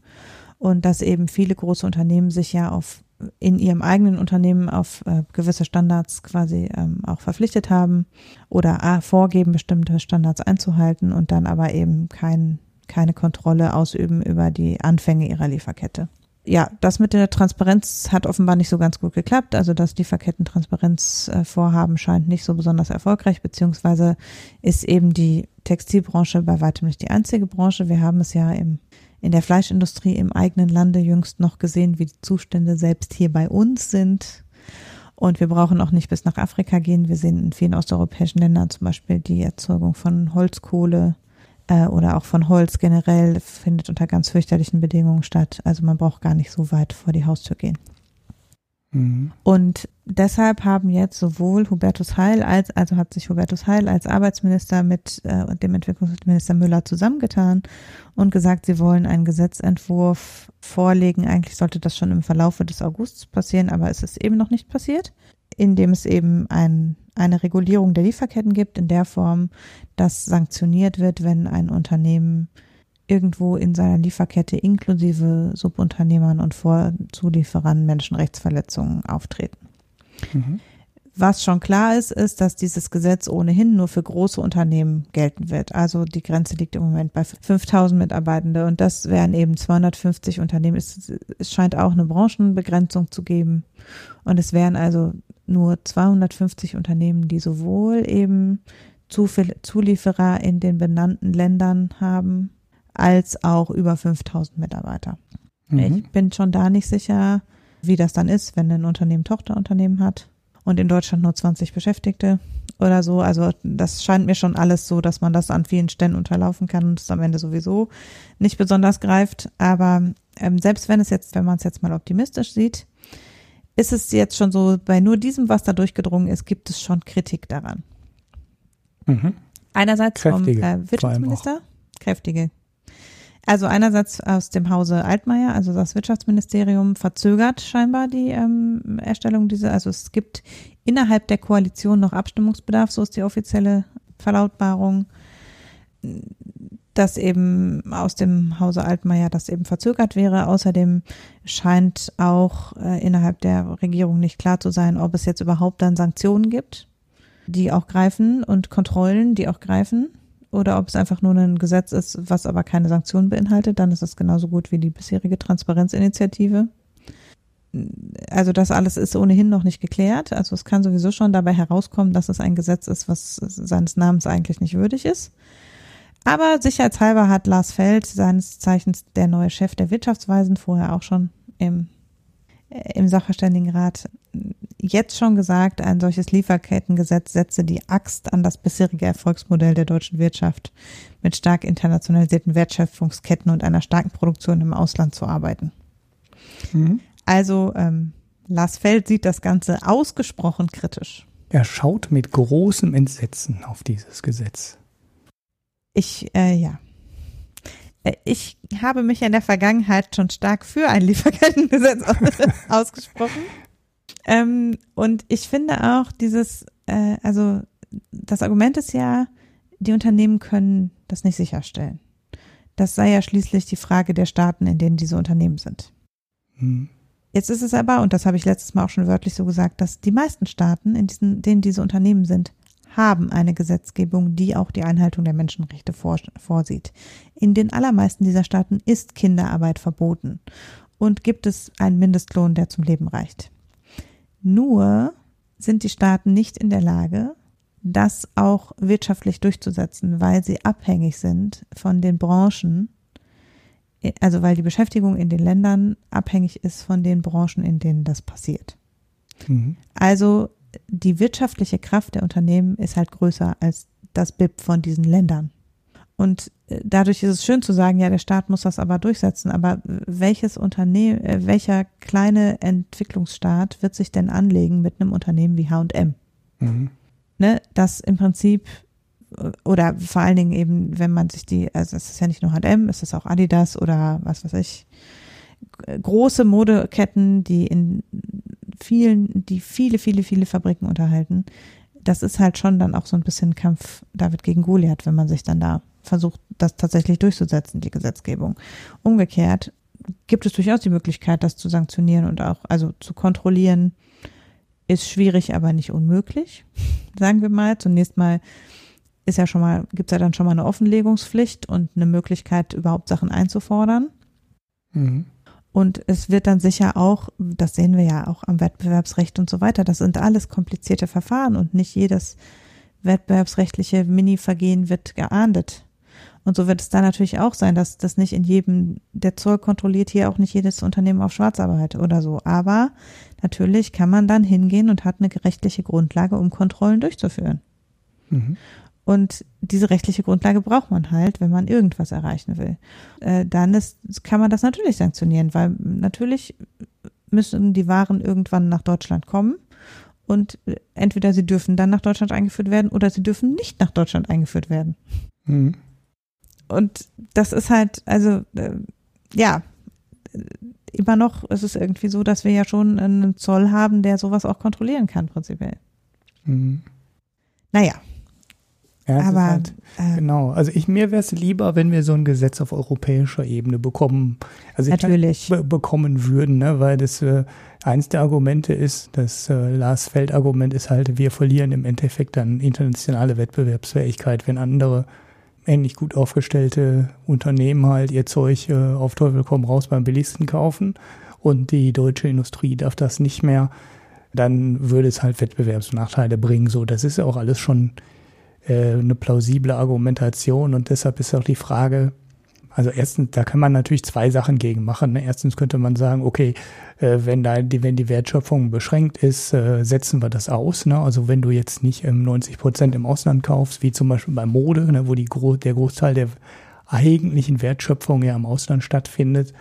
und dass eben viele große Unternehmen sich ja auf in ihrem eigenen Unternehmen auf äh, gewisse Standards quasi ähm, auch verpflichtet haben oder äh, vorgeben, bestimmte Standards einzuhalten und dann aber eben kein, keine Kontrolle ausüben über die Anfänge ihrer Lieferkette. Ja, das mit der Transparenz hat offenbar nicht so ganz gut geklappt. Also das Lieferketten-Transparenzvorhaben scheint nicht so besonders erfolgreich, beziehungsweise ist eben die Textilbranche bei weitem nicht die einzige Branche. Wir haben es ja im in der Fleischindustrie im eigenen Lande jüngst noch gesehen, wie die Zustände selbst hier bei uns sind. Und wir brauchen auch nicht bis nach Afrika gehen. Wir sehen in vielen osteuropäischen Ländern zum Beispiel die Erzeugung von Holzkohle äh, oder auch von Holz generell findet unter ganz fürchterlichen Bedingungen statt. Also man braucht gar nicht so weit vor die Haustür gehen. Mhm. Und deshalb haben jetzt sowohl Hubertus Heil als, also hat sich Hubertus Heil als Arbeitsminister mit äh, dem Entwicklungsminister Müller zusammengetan und gesagt, sie wollen einen Gesetzentwurf vorlegen. Eigentlich sollte das schon im Verlaufe des Augusts passieren, aber es ist eben noch nicht passiert, indem es eben ein, eine Regulierung der Lieferketten gibt in der Form, dass sanktioniert wird, wenn ein Unternehmen irgendwo in seiner Lieferkette inklusive Subunternehmern und Vorzulieferern Menschenrechtsverletzungen auftreten. Mhm. Was schon klar ist, ist, dass dieses Gesetz ohnehin nur für große Unternehmen gelten wird. Also die Grenze liegt im Moment bei 5000 Mitarbeitende und das wären eben 250 Unternehmen. Es, es scheint auch eine Branchenbegrenzung zu geben und es wären also nur 250 Unternehmen, die sowohl eben Zulieferer in den benannten Ländern haben, als auch über 5000 Mitarbeiter. Mhm. Ich bin schon da nicht sicher, wie das dann ist, wenn ein Unternehmen Tochterunternehmen hat und in Deutschland nur 20 Beschäftigte oder so. Also das scheint mir schon alles so, dass man das an vielen Stellen unterlaufen kann und es am Ende sowieso nicht besonders greift. Aber ähm, selbst wenn es jetzt, wenn man es jetzt mal optimistisch sieht, ist es jetzt schon so, bei nur diesem, was da durchgedrungen ist, gibt es schon Kritik daran. Mhm. Einerseits Kräftige, vom äh, Wirtschaftsminister, kräftige, also einerseits aus dem Hause Altmaier, also das Wirtschaftsministerium verzögert scheinbar die ähm, Erstellung dieser, also es gibt innerhalb der Koalition noch Abstimmungsbedarf, so ist die offizielle Verlautbarung, dass eben aus dem Hause Altmaier das eben verzögert wäre. Außerdem scheint auch äh, innerhalb der Regierung nicht klar zu sein, ob es jetzt überhaupt dann Sanktionen gibt, die auch greifen und Kontrollen, die auch greifen oder ob es einfach nur ein Gesetz ist, was aber keine Sanktionen beinhaltet, dann ist es genauso gut wie die bisherige Transparenzinitiative. Also das alles ist ohnehin noch nicht geklärt. Also es kann sowieso schon dabei herauskommen, dass es ein Gesetz ist, was seines Namens eigentlich nicht würdig ist. Aber sicherheitshalber hat Lars Feld, seines Zeichens der neue Chef der Wirtschaftsweisen, vorher auch schon im, im Sachverständigenrat, jetzt schon gesagt, ein solches Lieferkettengesetz setze die Axt an das bisherige Erfolgsmodell der deutschen Wirtschaft, mit stark internationalisierten Wertschöpfungsketten und einer starken Produktion im Ausland zu arbeiten. Mhm. Also ähm, Lars Feld sieht das Ganze ausgesprochen kritisch. Er schaut mit großem Entsetzen auf dieses Gesetz. Ich, äh, ja. Äh, ich habe mich in der Vergangenheit schon stark für ein Lieferkettengesetz *laughs* ausgesprochen. Ähm, und ich finde auch dieses, äh, also das Argument ist ja, die Unternehmen können das nicht sicherstellen. Das sei ja schließlich die Frage der Staaten, in denen diese Unternehmen sind. Hm. Jetzt ist es aber, und das habe ich letztes Mal auch schon wörtlich so gesagt, dass die meisten Staaten, in diesen, denen diese Unternehmen sind, haben eine Gesetzgebung, die auch die Einhaltung der Menschenrechte vorsieht. In den allermeisten dieser Staaten ist Kinderarbeit verboten und gibt es einen Mindestlohn, der zum Leben reicht. Nur sind die Staaten nicht in der Lage, das auch wirtschaftlich durchzusetzen, weil sie abhängig sind von den Branchen, also weil die Beschäftigung in den Ländern abhängig ist von den Branchen, in denen das passiert. Mhm. Also die wirtschaftliche Kraft der Unternehmen ist halt größer als das BIP von diesen Ländern. Und äh, dadurch ist es schön zu sagen, ja, der Staat muss das aber durchsetzen. Aber welches Unternehmen, äh, welcher kleine Entwicklungsstaat wird sich denn anlegen mit einem Unternehmen wie H&M? Mhm. Ne, das im Prinzip äh, oder vor allen Dingen eben, wenn man sich die, also es ist ja nicht nur H&M, es ist auch Adidas oder was weiß ich, große Modeketten, die in vielen, die viele, viele, viele Fabriken unterhalten. Das ist halt schon dann auch so ein bisschen Kampf David gegen Goliath, wenn man sich dann da versucht, das tatsächlich durchzusetzen, die Gesetzgebung. Umgekehrt gibt es durchaus die Möglichkeit, das zu sanktionieren und auch, also zu kontrollieren, ist schwierig, aber nicht unmöglich, *laughs* sagen wir mal. Zunächst mal ist ja schon mal, gibt es ja dann schon mal eine Offenlegungspflicht und eine Möglichkeit, überhaupt Sachen einzufordern. Mhm. Und es wird dann sicher auch, das sehen wir ja auch am Wettbewerbsrecht und so weiter, das sind alles komplizierte Verfahren und nicht jedes wettbewerbsrechtliche Mini-Vergehen wird geahndet. Und so wird es da natürlich auch sein, dass das nicht in jedem, der Zoll kontrolliert hier auch nicht jedes Unternehmen auf Schwarzarbeit oder so. Aber natürlich kann man dann hingehen und hat eine rechtliche Grundlage, um Kontrollen durchzuführen. Mhm. Und diese rechtliche Grundlage braucht man halt, wenn man irgendwas erreichen will. Äh, dann ist, kann man das natürlich sanktionieren, weil natürlich müssen die Waren irgendwann nach Deutschland kommen und äh, entweder sie dürfen dann nach Deutschland eingeführt werden oder sie dürfen nicht nach Deutschland eingeführt werden. Mhm. Und das ist halt, also äh, ja, immer noch ist es irgendwie so, dass wir ja schon einen Zoll haben, der sowas auch kontrollieren kann, prinzipiell. Mhm. Naja. Ja, Aber halt, äh, genau. Also ich mir wäre es lieber, wenn wir so ein Gesetz auf europäischer Ebene bekommen. Also ich Natürlich. be bekommen würden, ne, weil das äh, eins der Argumente ist, das äh, Lars Feld Argument ist halt, wir verlieren im Endeffekt dann internationale Wettbewerbsfähigkeit, wenn andere ähnlich gut aufgestellte Unternehmen halt ihr Zeug äh, auf Teufel komm raus beim billigsten kaufen. Und die deutsche Industrie darf das nicht mehr, dann würde es halt Wettbewerbsnachteile bringen. So, das ist ja auch alles schon äh, eine plausible Argumentation. Und deshalb ist auch die Frage, also erstens, da kann man natürlich zwei Sachen gegen machen. Ne? Erstens könnte man sagen, okay, äh, wenn da die, wenn die Wertschöpfung beschränkt ist, äh, setzen wir das aus. Ne? Also wenn du jetzt nicht ähm, 90 Prozent im Ausland kaufst, wie zum Beispiel bei Mode, ne, wo die der Großteil der eigentlichen Wertschöpfung ja im Ausland stattfindet,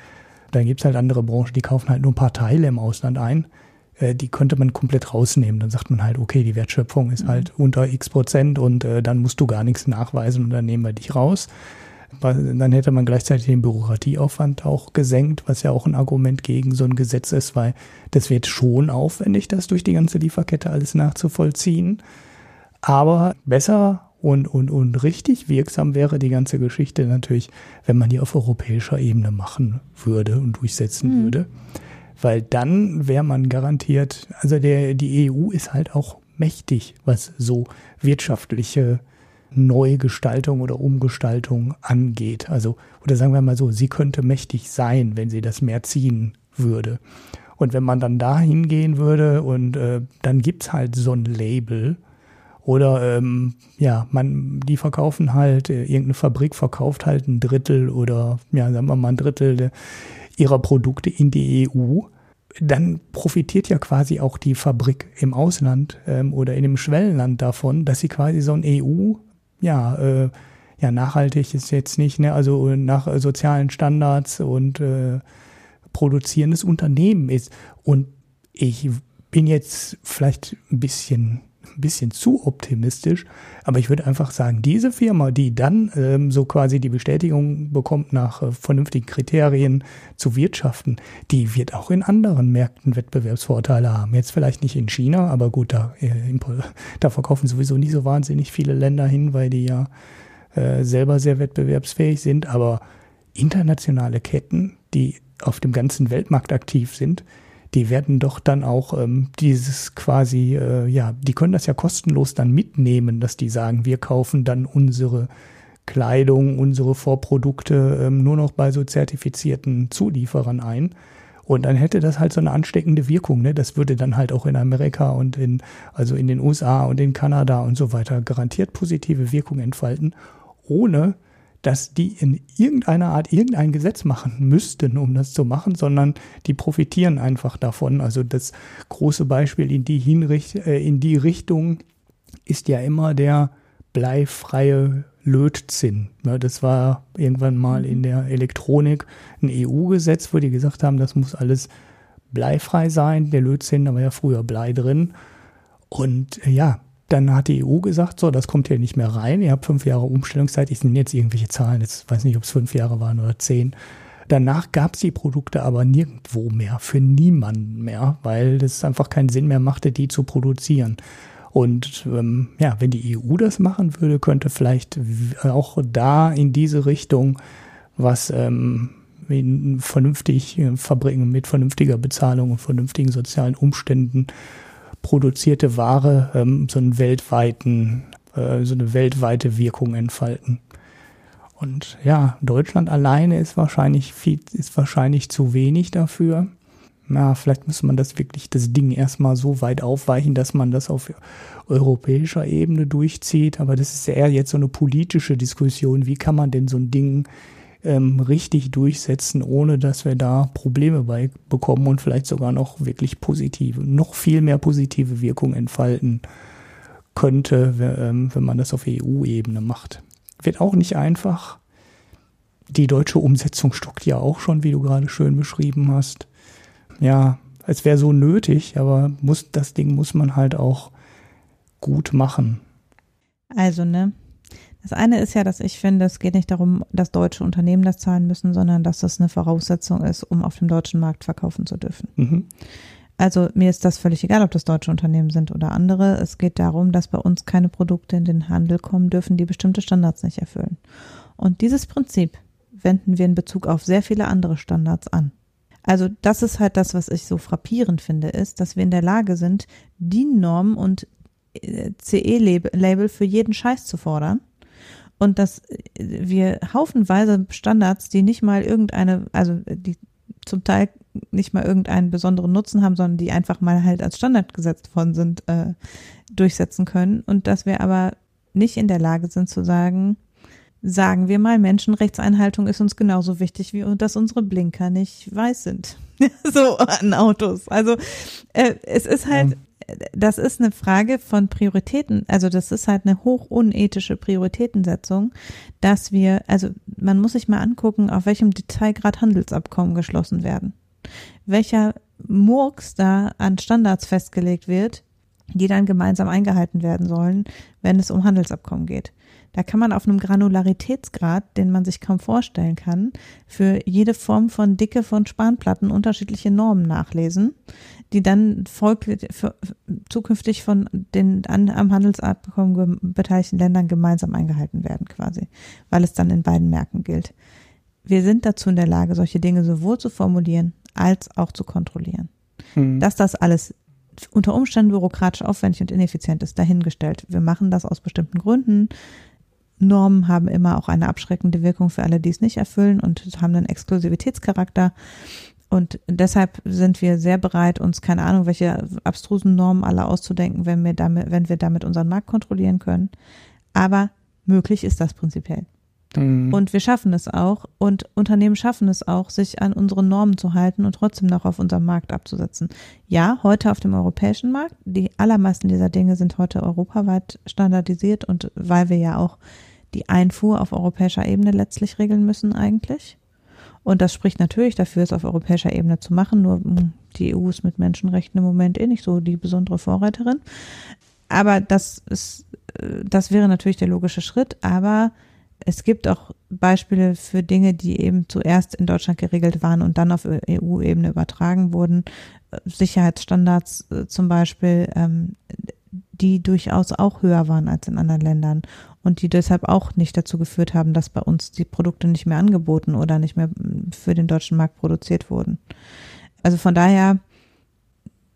dann gibt's halt andere Branchen, die kaufen halt nur ein paar Teile im Ausland ein. Äh, die könnte man komplett rausnehmen. Dann sagt man halt, okay, die Wertschöpfung ist halt unter x Prozent und dann musst du gar nichts nachweisen und dann nehmen wir dich raus. Dann hätte man gleichzeitig den Bürokratieaufwand auch gesenkt, was ja auch ein Argument gegen so ein Gesetz ist, weil das wird schon aufwendig, das durch die ganze Lieferkette alles nachzuvollziehen. Aber besser und, und, und richtig wirksam wäre die ganze Geschichte natürlich, wenn man die auf europäischer Ebene machen würde und durchsetzen Mhm. würde. Weil dann wäre man garantiert, also der, die EU ist halt auch mächtig, was so wirtschaftliche Neugestaltung oder Umgestaltung angeht. Also, oder sagen wir mal so, sie könnte mächtig sein, wenn sie das mehr ziehen würde. Und wenn man dann da hingehen würde und äh, dann gibt's halt so ein Label oder ähm, ja, man, die verkaufen halt, äh, irgendeine Fabrik verkauft halt ein Drittel oder ja, sagen wir mal ein Drittel ihrer Produkte in die EU, dann profitiert ja quasi auch die Fabrik im Ausland ähm, oder in dem Schwellenland davon, dass sie quasi so ein EU, ja, äh, ja, nachhaltig ist jetzt nicht, ne, also nach äh, sozialen Standards und äh, produzierendes Unternehmen ist. Und ich bin jetzt vielleicht ein bisschen, ein bisschen zu optimistisch, aber ich würde einfach sagen, diese Firma, die dann ähm, so quasi die Bestätigung bekommt, nach äh, vernünftigen Kriterien zu wirtschaften, die wird auch in anderen Märkten Wettbewerbsvorteile haben. Jetzt vielleicht nicht in China, aber gut, da, äh, da verkaufen sowieso nicht so wahnsinnig viele Länder hin, weil die ja äh, selber sehr wettbewerbsfähig sind, aber internationale Ketten, die auf dem ganzen Weltmarkt aktiv sind, die werden doch dann auch ähm, dieses quasi, äh, ja, die können das ja kostenlos dann mitnehmen, dass die sagen, wir kaufen dann unsere Kleidung, unsere Vorprodukte ähm, nur noch bei so zertifizierten Zulieferern ein. Und dann hätte das halt so eine ansteckende Wirkung. Ne? Das würde dann halt auch in Amerika und in, also in den USA und in Kanada und so weiter garantiert positive Wirkung entfalten, ohne dass die in irgendeiner Art irgendein Gesetz machen müssten, um das zu machen, sondern die profitieren einfach davon. Also das große Beispiel in die, Hinricht, äh, in die Richtung ist ja immer der bleifreie Lötzinn. Ja, das war irgendwann mal in der Elektronik ein EU-Gesetz, wo die gesagt haben, das muss alles bleifrei sein. Der Lötzinn, da war ja früher Blei drin. Und äh, ja, dann hat die EU gesagt, so, das kommt hier nicht mehr rein. Ihr habt fünf Jahre Umstellungszeit. Ich nenne jetzt irgendwelche Zahlen. Jetzt weiß nicht, ob es fünf Jahre waren oder zehn. Danach gab es die Produkte aber nirgendwo mehr, für niemanden mehr, weil es einfach keinen Sinn mehr machte, die zu produzieren. Und ähm, ja, wenn die EU das machen würde, könnte vielleicht auch da in diese Richtung was ähm, in vernünftig äh, Fabriken mit vernünftiger Bezahlung und vernünftigen sozialen Umständen produzierte Ware ähm, so einen weltweiten, äh, so eine weltweite Wirkung entfalten. Und ja, Deutschland alleine ist wahrscheinlich viel, ist wahrscheinlich zu wenig dafür. Na, vielleicht muss man das wirklich, das Ding erstmal so weit aufweichen, dass man das auf europäischer Ebene durchzieht. Aber das ist eher jetzt so eine politische Diskussion. Wie kann man denn so ein Ding ähm, richtig durchsetzen, ohne dass wir da Probleme bei bekommen und vielleicht sogar noch wirklich positive, noch viel mehr positive Wirkung entfalten könnte, wenn, wenn man das auf EU-Ebene macht. Wird auch nicht einfach. Die deutsche Umsetzung stockt ja auch schon, wie du gerade schön beschrieben hast. Ja, es wäre so nötig, aber muss, das Ding muss man halt auch gut machen. Also, ne? Das eine ist ja, dass ich finde, es geht nicht darum, dass deutsche Unternehmen das zahlen müssen, sondern dass das eine Voraussetzung ist, um auf dem deutschen Markt verkaufen zu dürfen. Mhm. Also mir ist das völlig egal, ob das deutsche Unternehmen sind oder andere. Es geht darum, dass bei uns keine Produkte in den Handel kommen dürfen, die bestimmte Standards nicht erfüllen. Und dieses Prinzip wenden wir in Bezug auf sehr viele andere Standards an. Also das ist halt das, was ich so frappierend finde, ist, dass wir in der Lage sind, DIN-Normen und äh, CE-Label für jeden Scheiß zu fordern und dass wir haufenweise Standards, die nicht mal irgendeine, also die zum Teil nicht mal irgendeinen besonderen Nutzen haben, sondern die einfach mal halt als Standard gesetzt worden sind, äh, durchsetzen können. Und dass wir aber nicht in der Lage sind zu sagen, sagen wir mal, Menschenrechtseinhaltung ist uns genauso wichtig, wie dass unsere Blinker nicht weiß sind. *laughs* so an Autos. Also äh, es ist halt, das ist eine Frage von Prioritäten. Also das ist halt eine hoch unethische Prioritätensetzung, dass wir, also man muss sich mal angucken, auf welchem Detailgrad Handelsabkommen geschlossen werden welcher Murks da an Standards festgelegt wird, die dann gemeinsam eingehalten werden sollen, wenn es um Handelsabkommen geht. Da kann man auf einem Granularitätsgrad, den man sich kaum vorstellen kann, für jede Form von Dicke von Spanplatten unterschiedliche Normen nachlesen, die dann folglich, zukünftig von den an, am Handelsabkommen beteiligten Ländern gemeinsam eingehalten werden, quasi, weil es dann in beiden Märkten gilt. Wir sind dazu in der Lage, solche Dinge sowohl zu formulieren als auch zu kontrollieren. Hm. Dass das alles unter Umständen bürokratisch aufwendig und ineffizient ist, dahingestellt. Wir machen das aus bestimmten Gründen. Normen haben immer auch eine abschreckende Wirkung für alle, die es nicht erfüllen und haben einen Exklusivitätscharakter. Und deshalb sind wir sehr bereit, uns keine Ahnung, welche abstrusen Normen alle auszudenken, wenn wir damit, wenn wir damit unseren Markt kontrollieren können. Aber möglich ist das prinzipiell. Mhm. Und wir schaffen es auch und Unternehmen schaffen es auch, sich an unsere Normen zu halten und trotzdem noch auf unserem Markt abzusetzen. Ja, heute auf dem europäischen Markt. Die allermeisten dieser Dinge sind heute europaweit standardisiert und weil wir ja auch die Einfuhr auf europäischer Ebene letztlich regeln müssen eigentlich. Und das spricht natürlich dafür, es auf europäischer Ebene zu machen. Nur hm, die EU ist mit Menschenrechten im Moment eh nicht so die besondere Vorreiterin. Aber das ist, äh, das wäre natürlich der logische Schritt. Aber es gibt auch Beispiele für Dinge, die eben zuerst in Deutschland geregelt waren und dann auf EU-Ebene übertragen wurden. Sicherheitsstandards äh, zum Beispiel, ähm, die durchaus auch höher waren als in anderen Ländern und die deshalb auch nicht dazu geführt haben, dass bei uns die Produkte nicht mehr angeboten oder nicht mehr für den deutschen Markt produziert wurden. Also von daher,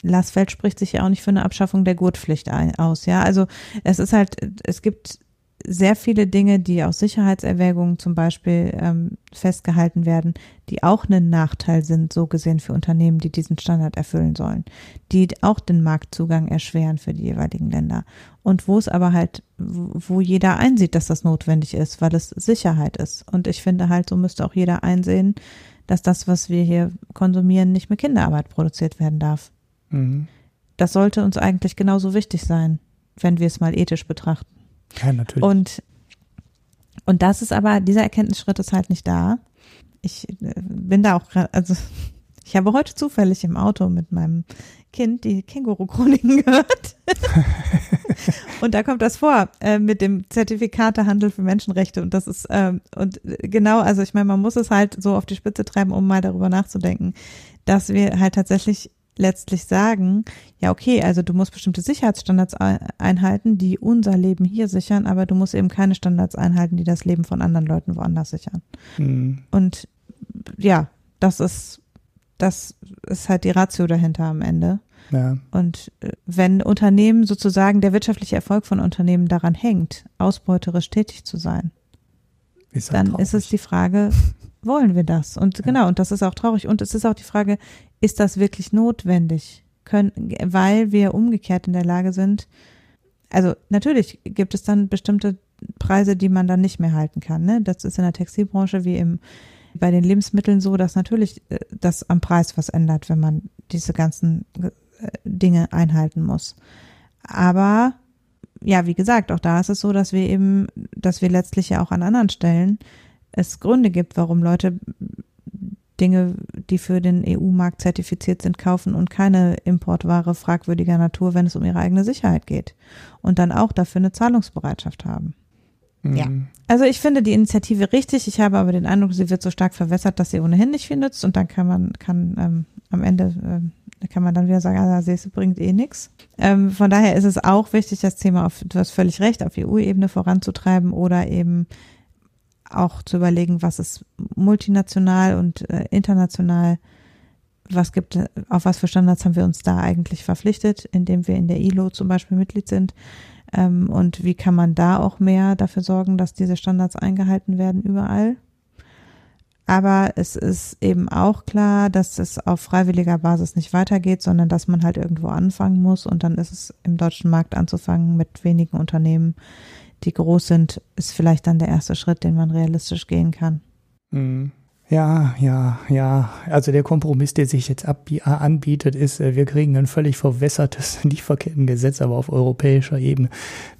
Lassfeld spricht sich ja auch nicht für eine Abschaffung der Gurtpflicht aus. Ja, also es ist halt, es gibt sehr viele Dinge, die aus Sicherheitserwägungen zum Beispiel ähm, festgehalten werden, die auch einen Nachteil sind, so gesehen für Unternehmen, die diesen Standard erfüllen sollen, die auch den Marktzugang erschweren für die jeweiligen Länder. Und wo es aber halt, wo jeder einsieht, dass das notwendig ist, weil es Sicherheit ist. Und ich finde halt, so müsste auch jeder einsehen, dass das, was wir hier konsumieren, nicht mit Kinderarbeit produziert werden darf. Mhm. Das sollte uns eigentlich genauso wichtig sein, wenn wir es mal ethisch betrachten. Ja, natürlich. Und, und das ist aber, dieser Erkenntnisschritt ist halt nicht da. Ich äh, bin da auch, also *laughs* ich habe heute zufällig im Auto mit meinem Kind die Känguru-Chroniken *laughs* gehört. *laughs* und da kommt das vor äh, mit dem Zertifikatehandel für Menschenrechte. Und das ist, äh, und genau, also ich meine, man muss es halt so auf die Spitze treiben, um mal darüber nachzudenken, dass wir halt tatsächlich letztlich sagen, ja, okay, also du musst bestimmte Sicherheitsstandards einhalten, die unser Leben hier sichern, aber du musst eben keine Standards einhalten, die das Leben von anderen Leuten woanders sichern. Mhm. Und ja, das ist, das ist halt die Ratio dahinter am Ende. Ja. Und äh, wenn Unternehmen sozusagen, der wirtschaftliche Erfolg von Unternehmen daran hängt, ausbeuterisch tätig zu sein, ist dann traurig. ist es die Frage, *laughs* wollen wir das? Und ja. genau, und das ist auch traurig. Und es ist auch die Frage, ist das wirklich notwendig? Können, weil wir umgekehrt in der Lage sind, also natürlich gibt es dann bestimmte Preise, die man dann nicht mehr halten kann. Ne? Das ist in der Textilbranche wie im bei den Lebensmitteln so, dass natürlich äh, das am Preis was ändert, wenn man diese ganzen äh, Dinge einhalten muss. Aber ja, wie gesagt, auch da ist es so, dass wir eben, dass wir letztlich ja auch an anderen Stellen es Gründe gibt, warum Leute Dinge, die für den EU-Markt zertifiziert sind, kaufen und keine Importware fragwürdiger Natur, wenn es um ihre eigene Sicherheit geht. Und dann auch dafür eine Zahlungsbereitschaft haben. Mhm. Ja. Also ich finde die Initiative richtig. Ich habe aber den Eindruck, sie wird so stark verwässert, dass sie ohnehin nicht viel nützt und dann kann man, kann ähm, am Ende ähm, kann man dann wieder sagen, ah, siehst du, bringt eh nichts. Ähm, von daher ist es auch wichtig, das Thema auf, du hast völlig recht, auf EU-Ebene voranzutreiben oder eben auch zu überlegen, was ist multinational und äh, international, was gibt, auf was für Standards haben wir uns da eigentlich verpflichtet, indem wir in der ILO zum Beispiel Mitglied sind. Ähm, und wie kann man da auch mehr dafür sorgen, dass diese Standards eingehalten werden überall? Aber es ist eben auch klar, dass es auf freiwilliger Basis nicht weitergeht, sondern dass man halt irgendwo anfangen muss. Und dann ist es im deutschen Markt anzufangen mit wenigen Unternehmen, die groß sind, ist vielleicht dann der erste Schritt, den man realistisch gehen kann. Mhm. Ja, ja, ja. Also der Kompromiss, der sich jetzt anbietet, ist, äh, wir kriegen ein völlig verwässertes *laughs* Lieferkettengesetz, aber auf europäischer Ebene.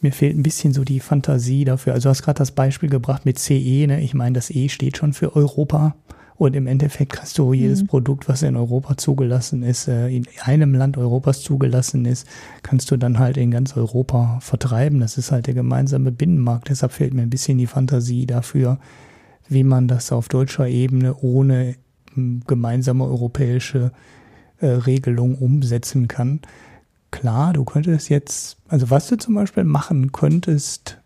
Mir fehlt ein bisschen so die Fantasie dafür. Also du hast gerade das Beispiel gebracht mit CE, ne? Ich meine, das E steht schon für Europa. Und im Endeffekt hast du jedes mhm. Produkt, was in Europa zugelassen ist, äh, in einem Land Europas zugelassen ist, kannst du dann halt in ganz Europa vertreiben. Das ist halt der gemeinsame Binnenmarkt. Deshalb fehlt mir ein bisschen die Fantasie dafür, wie man das auf deutscher Ebene ohne hm, gemeinsame europäische äh, Regelung umsetzen kann. Klar, du könntest jetzt, also was du zum Beispiel machen könntest,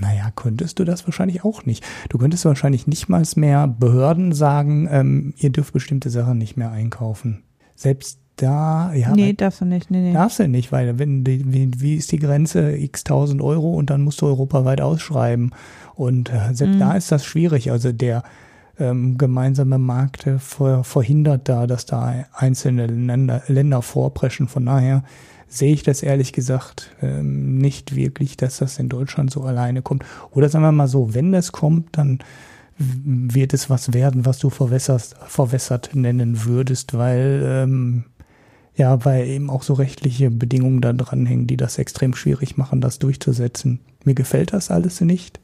naja, könntest du das wahrscheinlich auch nicht. Du könntest wahrscheinlich nicht mal mehr Behörden sagen, ähm, ihr dürft bestimmte Sachen nicht mehr einkaufen. Selbst da, ja. Nee, darfst du nicht, nee, nee. Darfst du nicht, weil wenn wie, wie ist die Grenze? X tausend Euro und dann musst du europaweit ausschreiben. Und äh, selbst mhm. da ist das schwierig. Also der ähm, gemeinsame Markt äh, ver, verhindert da, dass da einzelne Länder, Länder vorpreschen. Von daher sehe ich das ehrlich gesagt ähm, nicht wirklich, dass das in Deutschland so alleine kommt. Oder sagen wir mal so, wenn das kommt, dann wird es was werden, was du verwässert, verwässert nennen würdest, weil ähm, ja, weil eben auch so rechtliche Bedingungen da dranhängen, die das extrem schwierig machen, das durchzusetzen. Mir gefällt das alles nicht.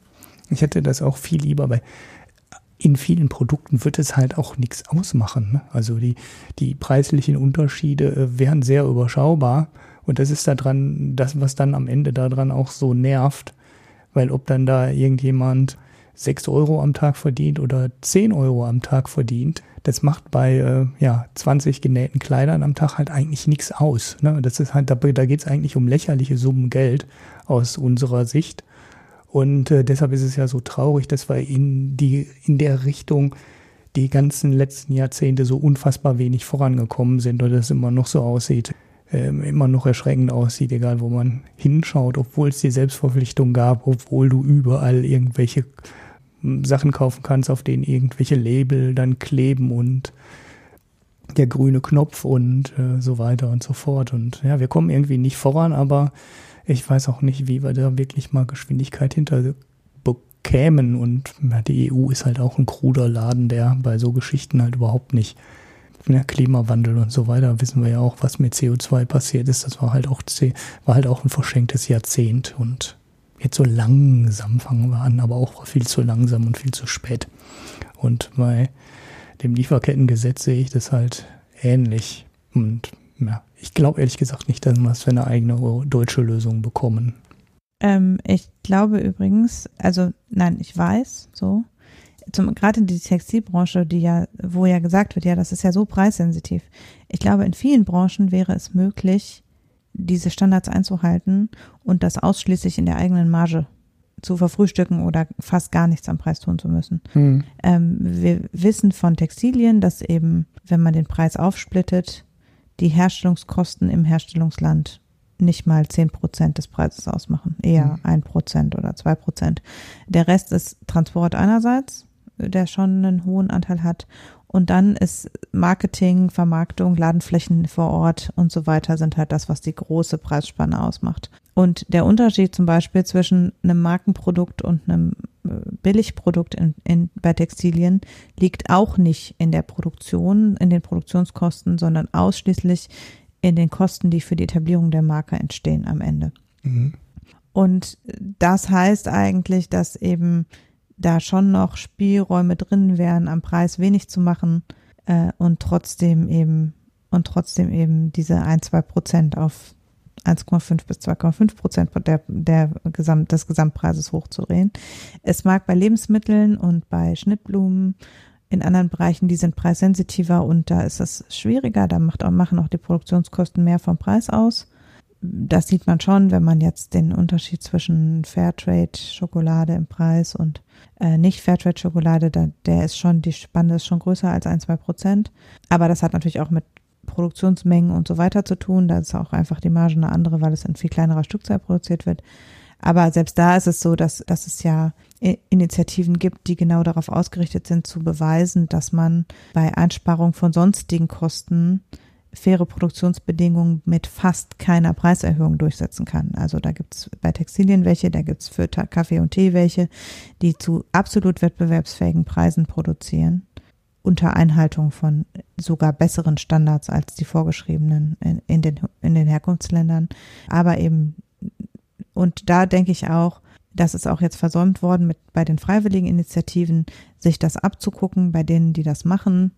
Ich hätte das auch viel lieber, weil in vielen Produkten wird es halt auch nichts ausmachen. Ne? Also die, die preislichen Unterschiede äh, wären sehr überschaubar. Und das ist da dran, das, was dann am Ende daran auch so nervt. Weil ob dann da irgendjemand 6 Euro am Tag verdient oder 10 Euro am Tag verdient, das macht bei äh, ja, 20 genähten Kleidern am Tag halt eigentlich nichts aus. Ne? Das ist halt, da, da geht es eigentlich um lächerliche Summen Geld aus unserer Sicht. Und äh, deshalb ist es ja so traurig, dass wir in, die, in der Richtung die ganzen letzten Jahrzehnte so unfassbar wenig vorangekommen sind oder es immer noch so aussieht, äh, immer noch erschreckend aussieht, egal wo man hinschaut, obwohl es die Selbstverpflichtung gab, obwohl du überall irgendwelche hm, Sachen kaufen kannst, auf denen irgendwelche Label dann kleben und der grüne Knopf und äh, so weiter und so fort. Und ja, wir kommen irgendwie nicht voran, aber ich weiß auch nicht, wie wir da wirklich mal Geschwindigkeit hinter bekämen. Und ja, die EU ist halt auch ein kruder Laden, der bei so Geschichten halt überhaupt nicht ja, Klimawandel und so weiter, wissen wir ja auch, was mit CO2 passiert ist. Das war halt auch, war halt auch ein verschenktes Jahrzehnt. Und jetzt so langsam fangen wir an, aber auch viel zu langsam und viel zu spät. Und bei dem Lieferkettengesetz sehe ich das halt ähnlich. Und ja, ich glaube ehrlich gesagt nicht, dass wir es für eine eigene deutsche Lösung bekommen. Ähm, ich glaube übrigens, also nein, ich weiß so, zum, gerade in die Textilbranche, die ja, wo ja gesagt wird, ja, das ist ja so preissensitiv. Ich glaube, in vielen Branchen wäre es möglich, diese Standards einzuhalten und das ausschließlich in der eigenen Marge zu verfrühstücken oder fast gar nichts am Preis tun zu müssen. Hm. Ähm, wir wissen von Textilien, dass eben, wenn man den Preis aufsplittet, die Herstellungskosten im Herstellungsland nicht mal zehn Prozent des Preises ausmachen, eher mhm. ein Prozent oder zwei Prozent. Der Rest ist Transport einerseits, der schon einen hohen Anteil hat, und dann ist Marketing, Vermarktung, Ladenflächen vor Ort und so weiter sind halt das, was die große Preisspanne ausmacht. Und der Unterschied zum Beispiel zwischen einem Markenprodukt und einem Billigprodukt in, in, bei Textilien liegt auch nicht in der Produktion, in den Produktionskosten, sondern ausschließlich in den Kosten, die für die Etablierung der Marke entstehen am Ende. Mhm. Und das heißt eigentlich, dass eben da schon noch Spielräume drin wären, am Preis wenig zu machen äh, und trotzdem eben und trotzdem eben diese ein, zwei Prozent auf 1,5 bis 2,5 Prozent der, der Gesamt, des Gesamtpreises hochzudrehen. Es mag bei Lebensmitteln und bei Schnittblumen in anderen Bereichen, die sind preissensitiver und da ist es schwieriger, da macht auch, machen auch die Produktionskosten mehr vom Preis aus. Das sieht man schon, wenn man jetzt den Unterschied zwischen Fairtrade-Schokolade im Preis und äh, nicht Fairtrade-Schokolade, da, der ist schon, die Spanne ist schon größer als ein, zwei Prozent. Aber das hat natürlich auch mit Produktionsmengen und so weiter zu tun. Da ist auch einfach die Marge eine andere, weil es in viel kleinerer Stückzahl produziert wird. Aber selbst da ist es so, dass, dass es ja Initiativen gibt, die genau darauf ausgerichtet sind, zu beweisen, dass man bei Einsparung von sonstigen Kosten faire Produktionsbedingungen mit fast keiner Preiserhöhung durchsetzen kann. Also da gibt's bei Textilien welche, da gibt's für Kaffee und Tee welche, die zu absolut wettbewerbsfähigen Preisen produzieren, unter Einhaltung von sogar besseren Standards als die vorgeschriebenen in, in den, in den Herkunftsländern, aber eben und da denke ich auch, das ist auch jetzt versäumt worden mit bei den freiwilligen Initiativen, sich das abzugucken bei denen, die das machen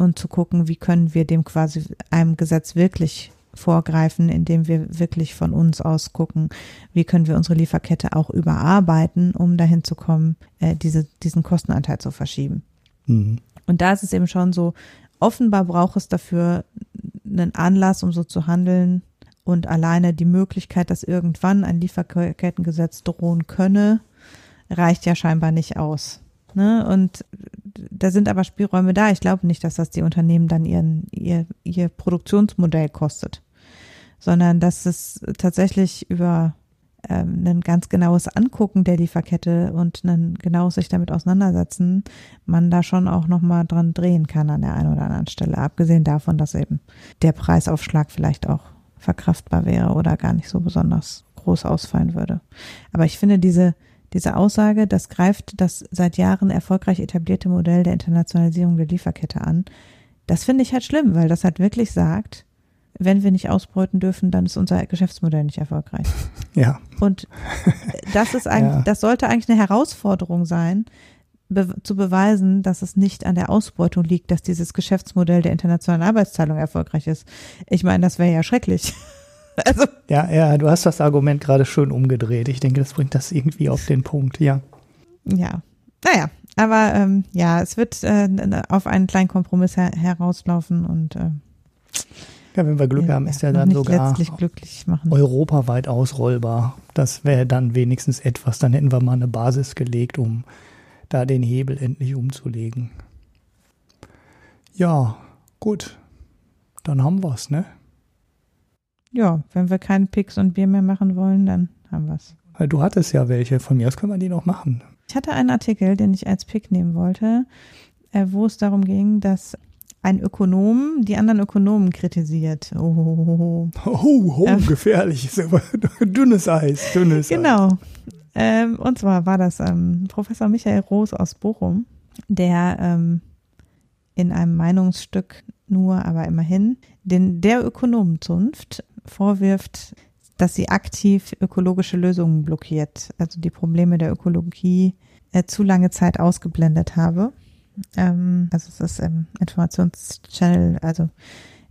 und zu gucken, wie können wir dem quasi einem Gesetz wirklich vorgreifen, indem wir wirklich von uns aus gucken, wie können wir unsere Lieferkette auch überarbeiten, um dahin zu kommen, äh, diese, diesen Kostenanteil zu verschieben. Mhm. Und da ist es eben schon so, offenbar braucht es dafür einen Anlass, um so zu handeln, und alleine die Möglichkeit, dass irgendwann ein Lieferkettengesetz drohen könne, reicht ja scheinbar nicht aus. Ne? Und da sind aber Spielräume da. Ich glaube nicht, dass das die Unternehmen dann ihren, ihr, ihr Produktionsmodell kostet, sondern dass es tatsächlich über ähm, ein ganz genaues Angucken der Lieferkette und ein genaues sich damit auseinandersetzen, man da schon auch nochmal dran drehen kann an der einen oder anderen Stelle. Abgesehen davon, dass eben der Preisaufschlag vielleicht auch verkraftbar wäre oder gar nicht so besonders groß ausfallen würde. Aber ich finde diese, diese Aussage, das greift das seit Jahren erfolgreich etablierte Modell der Internationalisierung der Lieferkette an. Das finde ich halt schlimm, weil das halt wirklich sagt, wenn wir nicht ausbeuten dürfen, dann ist unser Geschäftsmodell nicht erfolgreich. *laughs* Ja. Und das ist eigentlich, *laughs* ja. das sollte eigentlich eine Herausforderung sein, be zu beweisen, dass es nicht an der Ausbeutung liegt, dass dieses Geschäftsmodell der internationalen Arbeitsteilung erfolgreich ist. Ich meine, das wäre ja schrecklich. *laughs* *laughs* also. Ja, ja, du hast das Argument gerade schön umgedreht. Ich denke, das bringt das irgendwie auf den Punkt, ja. Ja. Naja, aber ähm, ja, es wird äh, auf einen kleinen Kompromiss her herauslaufen und äh, ja, wenn wir Glück haben, ist ja dann sogar europaweit ausrollbar. Das wäre dann wenigstens etwas, dann hätten wir mal eine Basis gelegt, um da den Hebel endlich umzulegen. Ja, gut. Dann haben wir's, ne? Ja, wenn wir keinen Pix und Bier mehr machen wollen, dann haben wir's. Du hattest ja welche. Von mir aus können wir die noch machen. Ich hatte einen Artikel, den ich als Pick nehmen wollte, äh, wo es darum ging, dass ein Ökonom die anderen Ökonomen kritisiert. Oh, oh, oh. oh, oh ähm, gefährlich. *laughs* dünnes Eis, dünnes genau. Eis. Genau. Ähm, und zwar war das ähm, Professor Michael Roos aus Bochum, der ähm, in einem Meinungsstück nur, aber immerhin, den der Ökonomenzunft vorwirft, dass sie aktiv ökologische Lösungen blockiert, also die Probleme der Ökologie äh, zu lange Zeit ausgeblendet habe. Ähm, also es ist im Informationschannel, also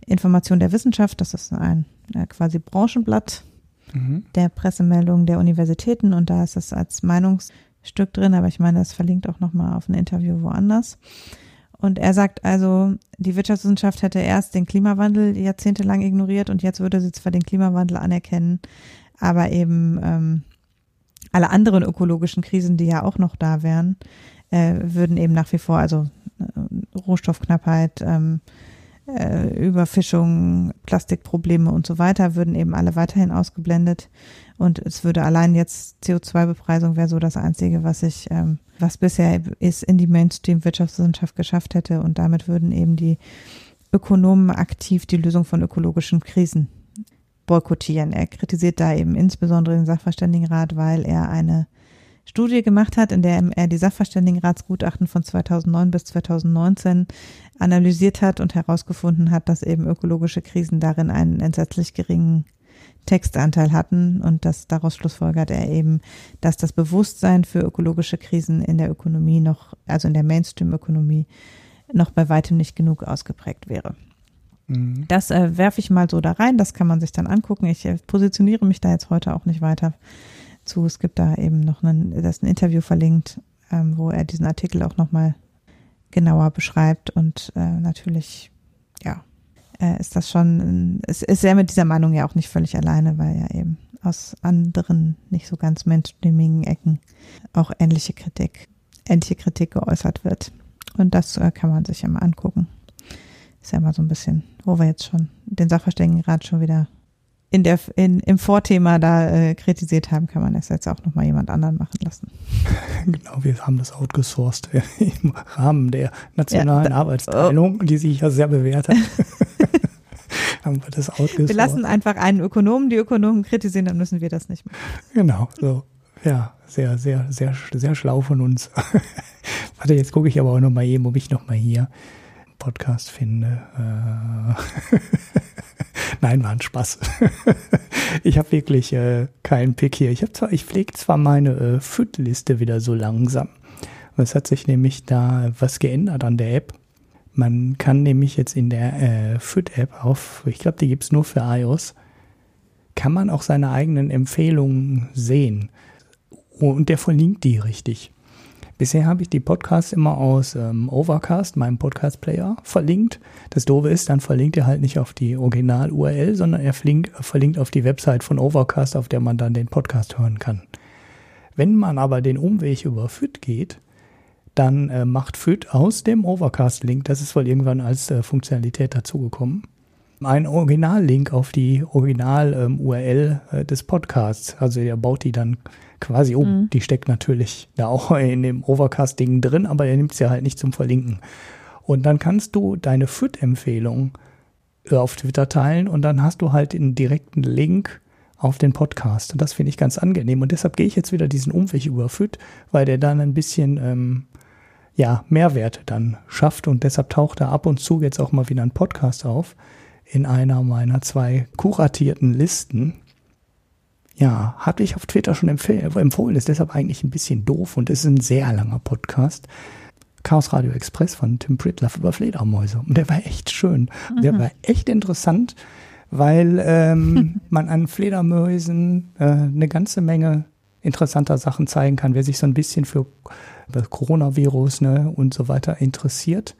Information der Wissenschaft, das ist ein äh, quasi Branchenblatt mhm. der Pressemeldungen der Universitäten und da ist es als Meinungsstück drin, aber ich meine, das verlinkt auch nochmal auf ein Interview woanders. Und er sagt also, die Wirtschaftswissenschaft hätte erst den Klimawandel jahrzehntelang ignoriert und jetzt würde sie zwar den Klimawandel anerkennen, aber eben ähm, alle anderen ökologischen Krisen, die ja auch noch da wären, äh, würden eben nach wie vor, also äh, Rohstoffknappheit, ähm, äh, Überfischung, Plastikprobleme und so weiter würden eben alle weiterhin ausgeblendet. Und es würde allein jetzt CO2-Bepreisung wäre so das Einzige, was ich, ähm, was bisher ist, in die Mainstream-Wirtschaftswissenschaft geschafft hätte. Und damit würden eben die Ökonomen aktiv die Lösung von ökologischen Krisen boykottieren. Er kritisiert da eben insbesondere den Sachverständigenrat, weil er eine Studie gemacht hat, in der er die Sachverständigenratsgutachten von 2009 bis 2019 analysiert hat und herausgefunden hat, dass eben ökologische Krisen darin einen entsetzlich geringen Textanteil hatten und dass daraus schlussfolgert er eben, dass das Bewusstsein für ökologische Krisen in der Ökonomie noch, also in der Mainstream-Ökonomie, noch bei weitem nicht genug ausgeprägt wäre. Mhm. Das äh, werfe ich mal so da rein, das kann man sich dann angucken. Ich äh, positioniere mich da jetzt heute auch nicht weiter zu. Es gibt da eben noch ein, das ist ein Interview verlinkt, ähm, wo er diesen Artikel auch nochmal genauer beschreibt und äh, natürlich, ja, äh, ist das schon, es ist er mit dieser Meinung ja auch nicht völlig alleine, weil ja eben aus anderen nicht so ganz mainstreamigen Ecken auch ähnliche Kritik, ähnliche Kritik geäußert wird. Und das äh, kann man sich ja mal angucken. Ist ja immer so ein bisschen, wo wir jetzt schon den Sachverständigenrat schon wieder in der, in, im Vorthema da äh, kritisiert haben, kann man es jetzt auch nochmal jemand anderen machen lassen. *laughs* Genau, wir haben das outgesourced *laughs* im Rahmen der nationalen ja, da, Arbeitsteilung, oh. die sich ja sehr bewährt hat. *laughs* haben wir das outgesourced. Wir lassen einfach einen Ökonomen die Ökonomen kritisieren, dann müssen wir das nicht machen. Genau, so. Ja, sehr, sehr, sehr, sehr schlau von uns. Warte, jetzt gucke ich aber auch nochmal eben, ob ich nochmal hier Podcast finde. Äh *laughs* Nein, war ein Spaß. *laughs* ich habe wirklich äh, keinen Pick hier. Ich ich pflege zwar meine äh, Food-Liste wieder so langsam. Es hat sich nämlich da was geändert an der App. Man kann nämlich jetzt in der äh, Food-App auf, ich glaube, die gibt es nur für iOS, kann man auch seine eigenen Empfehlungen sehen. Und der verlinkt die richtig. Bisher habe ich die Podcasts immer aus ähm, Overcast, meinem Podcast-Player, verlinkt. Das Doofe ist, dann verlinkt er halt nicht auf die Original-URL, sondern er verlinkt, verlinkt auf die Website von Overcast, auf der man dann den Podcast hören kann. Wenn man aber den Umweg über FIT geht, dann äh, macht FIT aus dem Overcast-Link, das ist wohl irgendwann als äh, Funktionalität dazugekommen, einen Original-Link auf die Original-URL ähm, äh, des Podcasts. Also er baut die dann quasi um. Mhm. Die steckt natürlich da auch *laughs* in dem Overcast-Ding drin, aber er nimmt sie halt nicht zum Verlinken. Und dann kannst du deine FIT-Empfehlung äh, auf Twitter teilen und dann hast du halt einen direkten Link auf den Podcast. Und das finde ich ganz angenehm. Und deshalb gehe ich jetzt wieder diesen Umweg über FIT, weil der dann ein bisschen ähm, ja, Mehrwerte dann schafft. Und deshalb taucht da ab und zu jetzt auch mal wieder ein Podcast auf in einer meiner zwei kuratierten Listen ja, hatte ich auf Twitter schon empfohlen, ist deshalb eigentlich ein bisschen doof und es ist ein sehr langer Podcast. Chaos Radio Express von Tim Pritloff über Fledermäuse. Und der war echt schön. Mhm. Der war echt interessant, weil ähm, *laughs* man an Fledermäusen äh, eine ganze Menge interessanter Sachen zeigen kann. Wer sich so ein bisschen für das Coronavirus ne, und so weiter interessiert,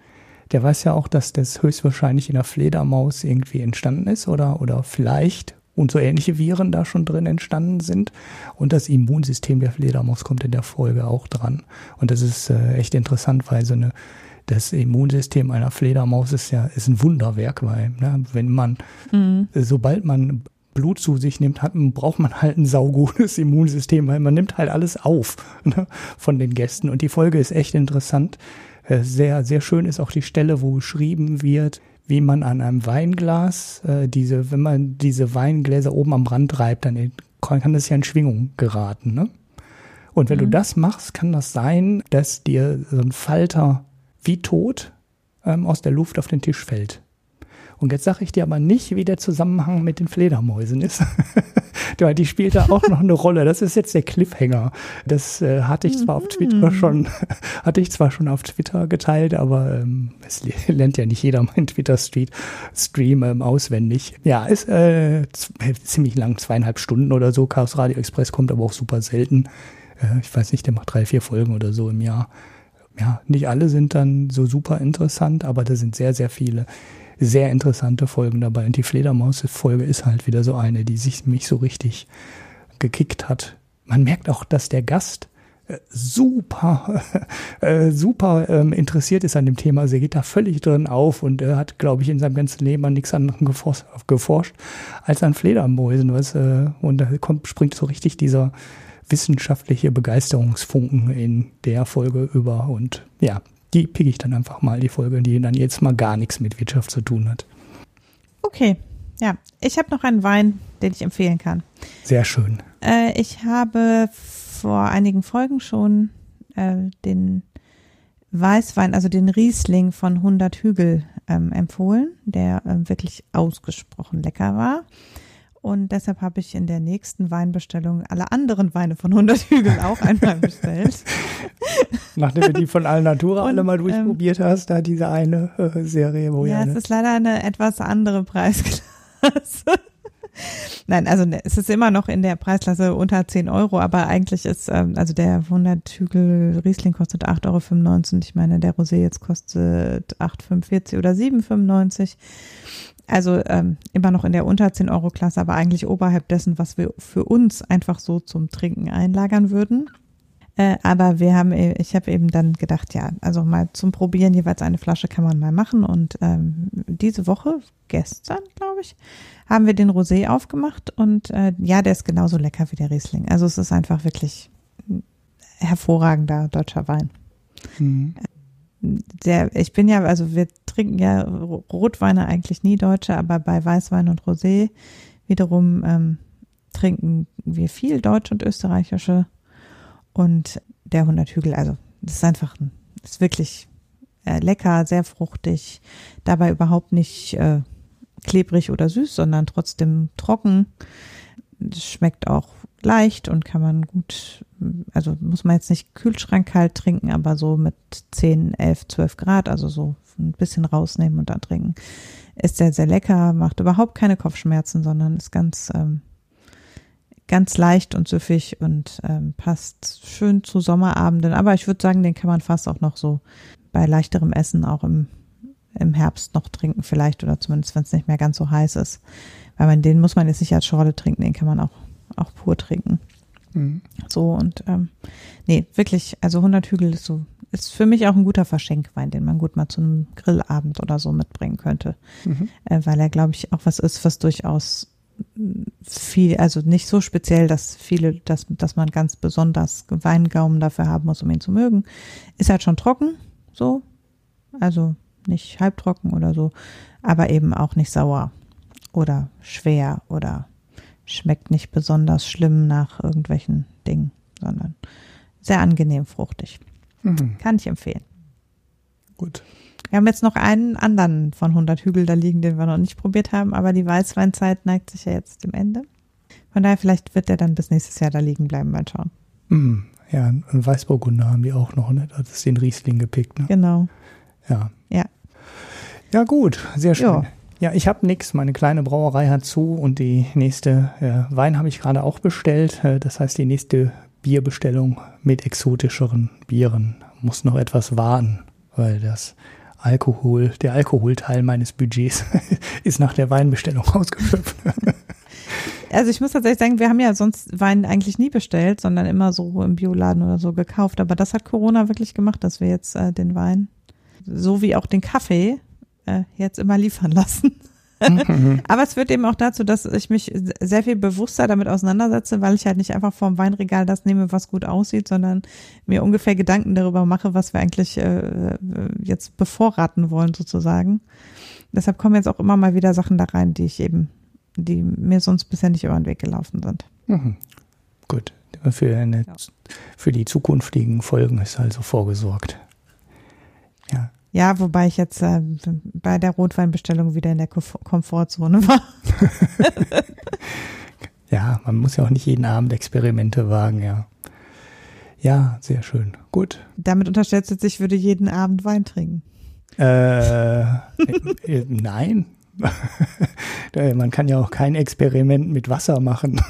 der weiß ja auch, dass das höchstwahrscheinlich in der Fledermaus irgendwie entstanden ist oder, oder vielleicht und so ähnliche Viren da schon drin entstanden sind. Und das Immunsystem der Fledermaus kommt in der Folge auch dran. Und das ist äh, echt interessant, weil so eine das Immunsystem einer Fledermaus ist ja ist ein Wunderwerk, weil ne, wenn man, mhm. sobald man Blut zu sich nimmt, hat, braucht man halt ein saugutes Immunsystem, weil man nimmt halt alles auf ne, von den Gästen. Und die Folge ist echt interessant. Äh, sehr, sehr schön ist auch die Stelle, wo geschrieben wird, wie man an einem Weinglas äh, diese, wenn man diese Weingläser oben am Rand reibt, dann kann das ja in Schwingung geraten. Ne? Und wenn mhm. du das machst, kann das sein, dass dir so ein Falter wie tot ähm, aus der Luft auf den Tisch fällt. Und jetzt sage ich dir aber nicht, wie der Zusammenhang mit den Fledermäusen ist. *laughs* die spielt da auch noch eine Rolle. Das ist jetzt der Cliffhanger. Das äh, hatte ich zwar auf Twitter mhm. schon, *laughs* hatte ich zwar schon auf Twitter geteilt, aber ähm, es *laughs* lernt ja nicht jeder meinen Twitter-Stream ähm, auswendig. Ja, ist äh, ziemlich lang, zweieinhalb Stunden oder so. Chaos Radio Express kommt aber auch super selten. Äh, ich weiß nicht, der macht drei, vier Folgen oder so im Jahr. Ja, nicht alle sind dann so super interessant, aber da sind sehr, sehr viele sehr interessante Folgen dabei. Und die Fledermaus-Folge ist halt wieder so eine, die sich mich so richtig gekickt hat. Man merkt auch, dass der Gast äh, super, *laughs* äh, super ähm, interessiert ist an dem Thema. Also er geht da völlig drin auf und er hat, glaube ich, in seinem ganzen Leben an nichts anderem geforscht, als an Fledermäusen. Äh, und da kommt, springt so richtig dieser wissenschaftliche Begeisterungsfunken in der Folge über. Und ja, die pick ich dann einfach mal, die Folge, die dann jetzt mal gar nichts mit Wirtschaft zu tun hat. Okay, ja. Ich habe noch einen Wein, den ich empfehlen kann. Sehr schön. Äh, ich habe vor einigen Folgen schon äh, den Weißwein, also den Riesling von 100 Hügel ähm, empfohlen, der äh, wirklich ausgesprochen lecker war. Und deshalb habe ich in der nächsten Weinbestellung alle anderen Weine von 100 Hügeln auch einmal bestellt. *laughs* Nachdem du die von Alnatura alle mal ähm, durchprobiert ähm, hast, da diese eine äh, Serie, wo ja. Ja, es ist leider eine etwas andere Preisklasse. *laughs* Nein, also ne, es ist immer noch in der Preisklasse unter 10 Euro, aber eigentlich ist, ähm, also der 100 Hügel Riesling kostet 8,95 Euro. Ich meine, der Rosé jetzt kostet 8,45 oder 7,95. Also ähm, immer noch in der unter 10 Euro Klasse, aber eigentlich oberhalb dessen, was wir für uns einfach so zum Trinken einlagern würden. Äh, aber wir haben, äh, ich habe eben dann gedacht, ja, also mal zum Probieren jeweils eine Flasche kann man mal machen. Und ähm, diese Woche, gestern, glaube ich, haben wir den Rosé aufgemacht und äh, ja, der ist genauso lecker wie der Riesling. Also es ist einfach wirklich hervorragender deutscher Wein. Mhm. Der, ich bin ja, also wir trinken ja Rotweine eigentlich nie Deutsche, aber bei Weißwein und Rosé wiederum ähm, trinken wir viel Deutsch und österreichische und der 100 Hügel, also das ist einfach, ist wirklich äh, lecker, sehr fruchtig, dabei überhaupt nicht äh, klebrig oder süß, sondern trotzdem trocken. Das schmeckt auch leicht und kann man gut, also muss man jetzt nicht kühlschrankkalt trinken, aber so mit 10, 11, 12 Grad, also so ein bisschen rausnehmen und dann trinken. Ist sehr, sehr lecker, macht überhaupt keine Kopfschmerzen, sondern ist ganz, ähm, ganz leicht und süffig und ähm, passt schön zu Sommerabenden. Aber ich würde sagen, den kann man fast auch noch so bei leichterem Essen auch im, im Herbst noch trinken vielleicht oder zumindest, wenn es nicht mehr ganz so heiß ist. Weil man den muss man jetzt nicht als Schorle trinken, den kann man auch, auch pur trinken. Mhm. So und ähm, nee, wirklich, also 100 Hügel ist so, ist für mich auch ein guter Verschenkwein, den man gut mal zu einem Grillabend oder so mitbringen könnte. Mhm. Äh, weil er, glaube ich, auch was ist, was durchaus viel, also nicht so speziell, dass viele, dass, dass man ganz besonders Weingaumen dafür haben muss, um ihn zu mögen. Ist halt schon trocken, so. Also nicht halbtrocken oder so, aber eben auch nicht sauer oder schwer oder schmeckt nicht besonders schlimm nach irgendwelchen Dingen, sondern sehr angenehm fruchtig. Mhm. Kann ich empfehlen. Gut. Wir haben jetzt noch einen anderen von 100 Hügel da liegen, den wir noch nicht probiert haben, aber die Weißweinzeit neigt sich ja jetzt dem Ende. Von daher, vielleicht wird der dann bis nächstes Jahr da liegen bleiben, mal schauen. Mm, ja, einen Weißburgunder haben die auch noch, ne? Das ist den Riesling gepickt, ne? Genau. Ja. Ja. Ja, gut, sehr schön. Jo. Ja, ich habe nichts. Meine kleine Brauerei hat zu und die nächste äh, Wein habe ich gerade auch bestellt. Äh, das heißt, die nächste Bierbestellung mit exotischeren Bieren muss noch etwas warten, weil das Alkohol, der Alkoholteil meines Budgets *laughs* ist nach der Weinbestellung *laughs* ausgeschöpft. Also ich muss tatsächlich sagen, wir haben ja sonst Wein eigentlich nie bestellt, sondern immer so im Bioladen oder so gekauft. Aber das hat Corona wirklich gemacht, dass wir jetzt äh, den Wein, so wie auch den Kaffee, äh, jetzt immer liefern lassen. Mhm. *laughs* Aber es führt eben auch dazu, dass ich mich sehr viel bewusster damit auseinandersetze, weil ich halt nicht einfach vom Weinregal das nehme, was gut aussieht, sondern mir ungefähr Gedanken darüber mache, was wir eigentlich äh, jetzt bevorraten wollen sozusagen. Deshalb kommen jetzt auch immer mal wieder Sachen da rein, die ich eben, die mir sonst bisher nicht über den Weg gelaufen sind. Mhm. Gut. Für, eine, ja. für die zukünftigen Folgen ist also vorgesorgt. Ja. Ja, wobei ich jetzt äh, bei der Rotweinbestellung wieder in der Komfortzone war. *laughs* ja, man muss ja auch nicht jeden Abend Experimente wagen, ja. Ja, sehr schön. Gut. Damit unterstellst du jetzt, ich würde jeden Abend Wein trinken. Äh, äh *laughs* nein. *laughs* man kann ja auch kein Experiment mit Wasser machen.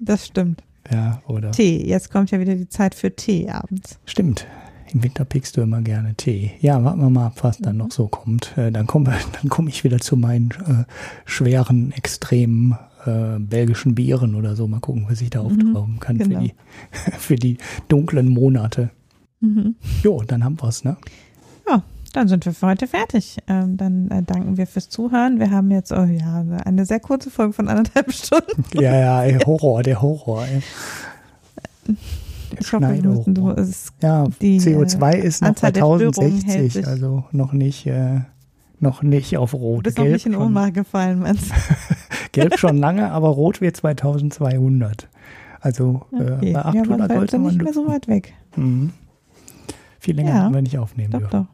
das stimmt. Ja, oder? Tee. Jetzt kommt ja wieder die Zeit für Tee abends. Stimmt. Im Winter pickst du immer gerne Tee. Ja, warten wir mal ab, was dann noch so kommt. Äh, dann *laughs* komme dann komm ich wieder zu meinen äh, schweren, extremen äh, belgischen Bieren oder so. Mal gucken, was ich da mhm, auftrauen kann genau. für, die, *laughs* für die dunklen Monate. Mhm. Jo, dann haben wir es, ne? Ja, dann sind wir für heute fertig. Ähm, dann äh, danken wir fürs Zuhören. Wir haben jetzt oh ja, eine sehr kurze Folge von anderthalb *laughs* Stunden. ja, ja, ey, Horror, der Horror. Ey. Ich hoffe, du, du, es ja, die, CO2 äh, ist noch Anzahl 2060, also noch nicht, äh, noch nicht auf Rot. Du bist Gelb noch nicht in Ohnmacht gefallen, meinst *laughs* Gelb schon lange, aber Rot wird 2200. Also äh, okay. bei 800 ja, sollte man... nicht mehr so weit weg. Mhm. Viel länger ja. haben wir nicht aufnehmen doch, dürfen. Doch.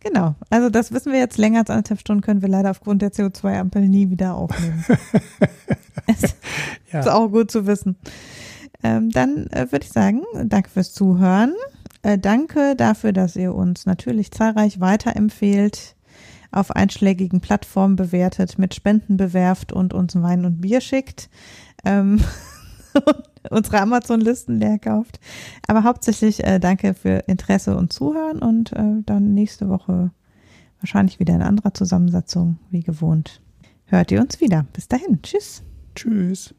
Genau, also das wissen wir jetzt länger als anderthalb Stunden können wir leider aufgrund der CO2-Ampel nie wieder aufnehmen. *laughs* *laughs* ja. Ist auch gut zu wissen. Ähm, dann äh, würde ich sagen, danke fürs Zuhören. Äh, danke dafür, dass ihr uns natürlich zahlreich weiterempfehlt. auf einschlägigen Plattformen bewertet, mit Spenden bewerft und uns Wein und Bier schickt. Ähm, *laughs* unsere Amazon-Listen leer kauft. Aber hauptsächlich äh, danke für Interesse und Zuhören und äh, dann nächste Woche wahrscheinlich wieder in anderer Zusammensetzung, wie gewohnt. Hört ihr uns wieder. Bis dahin. Tschüss. Tschüss.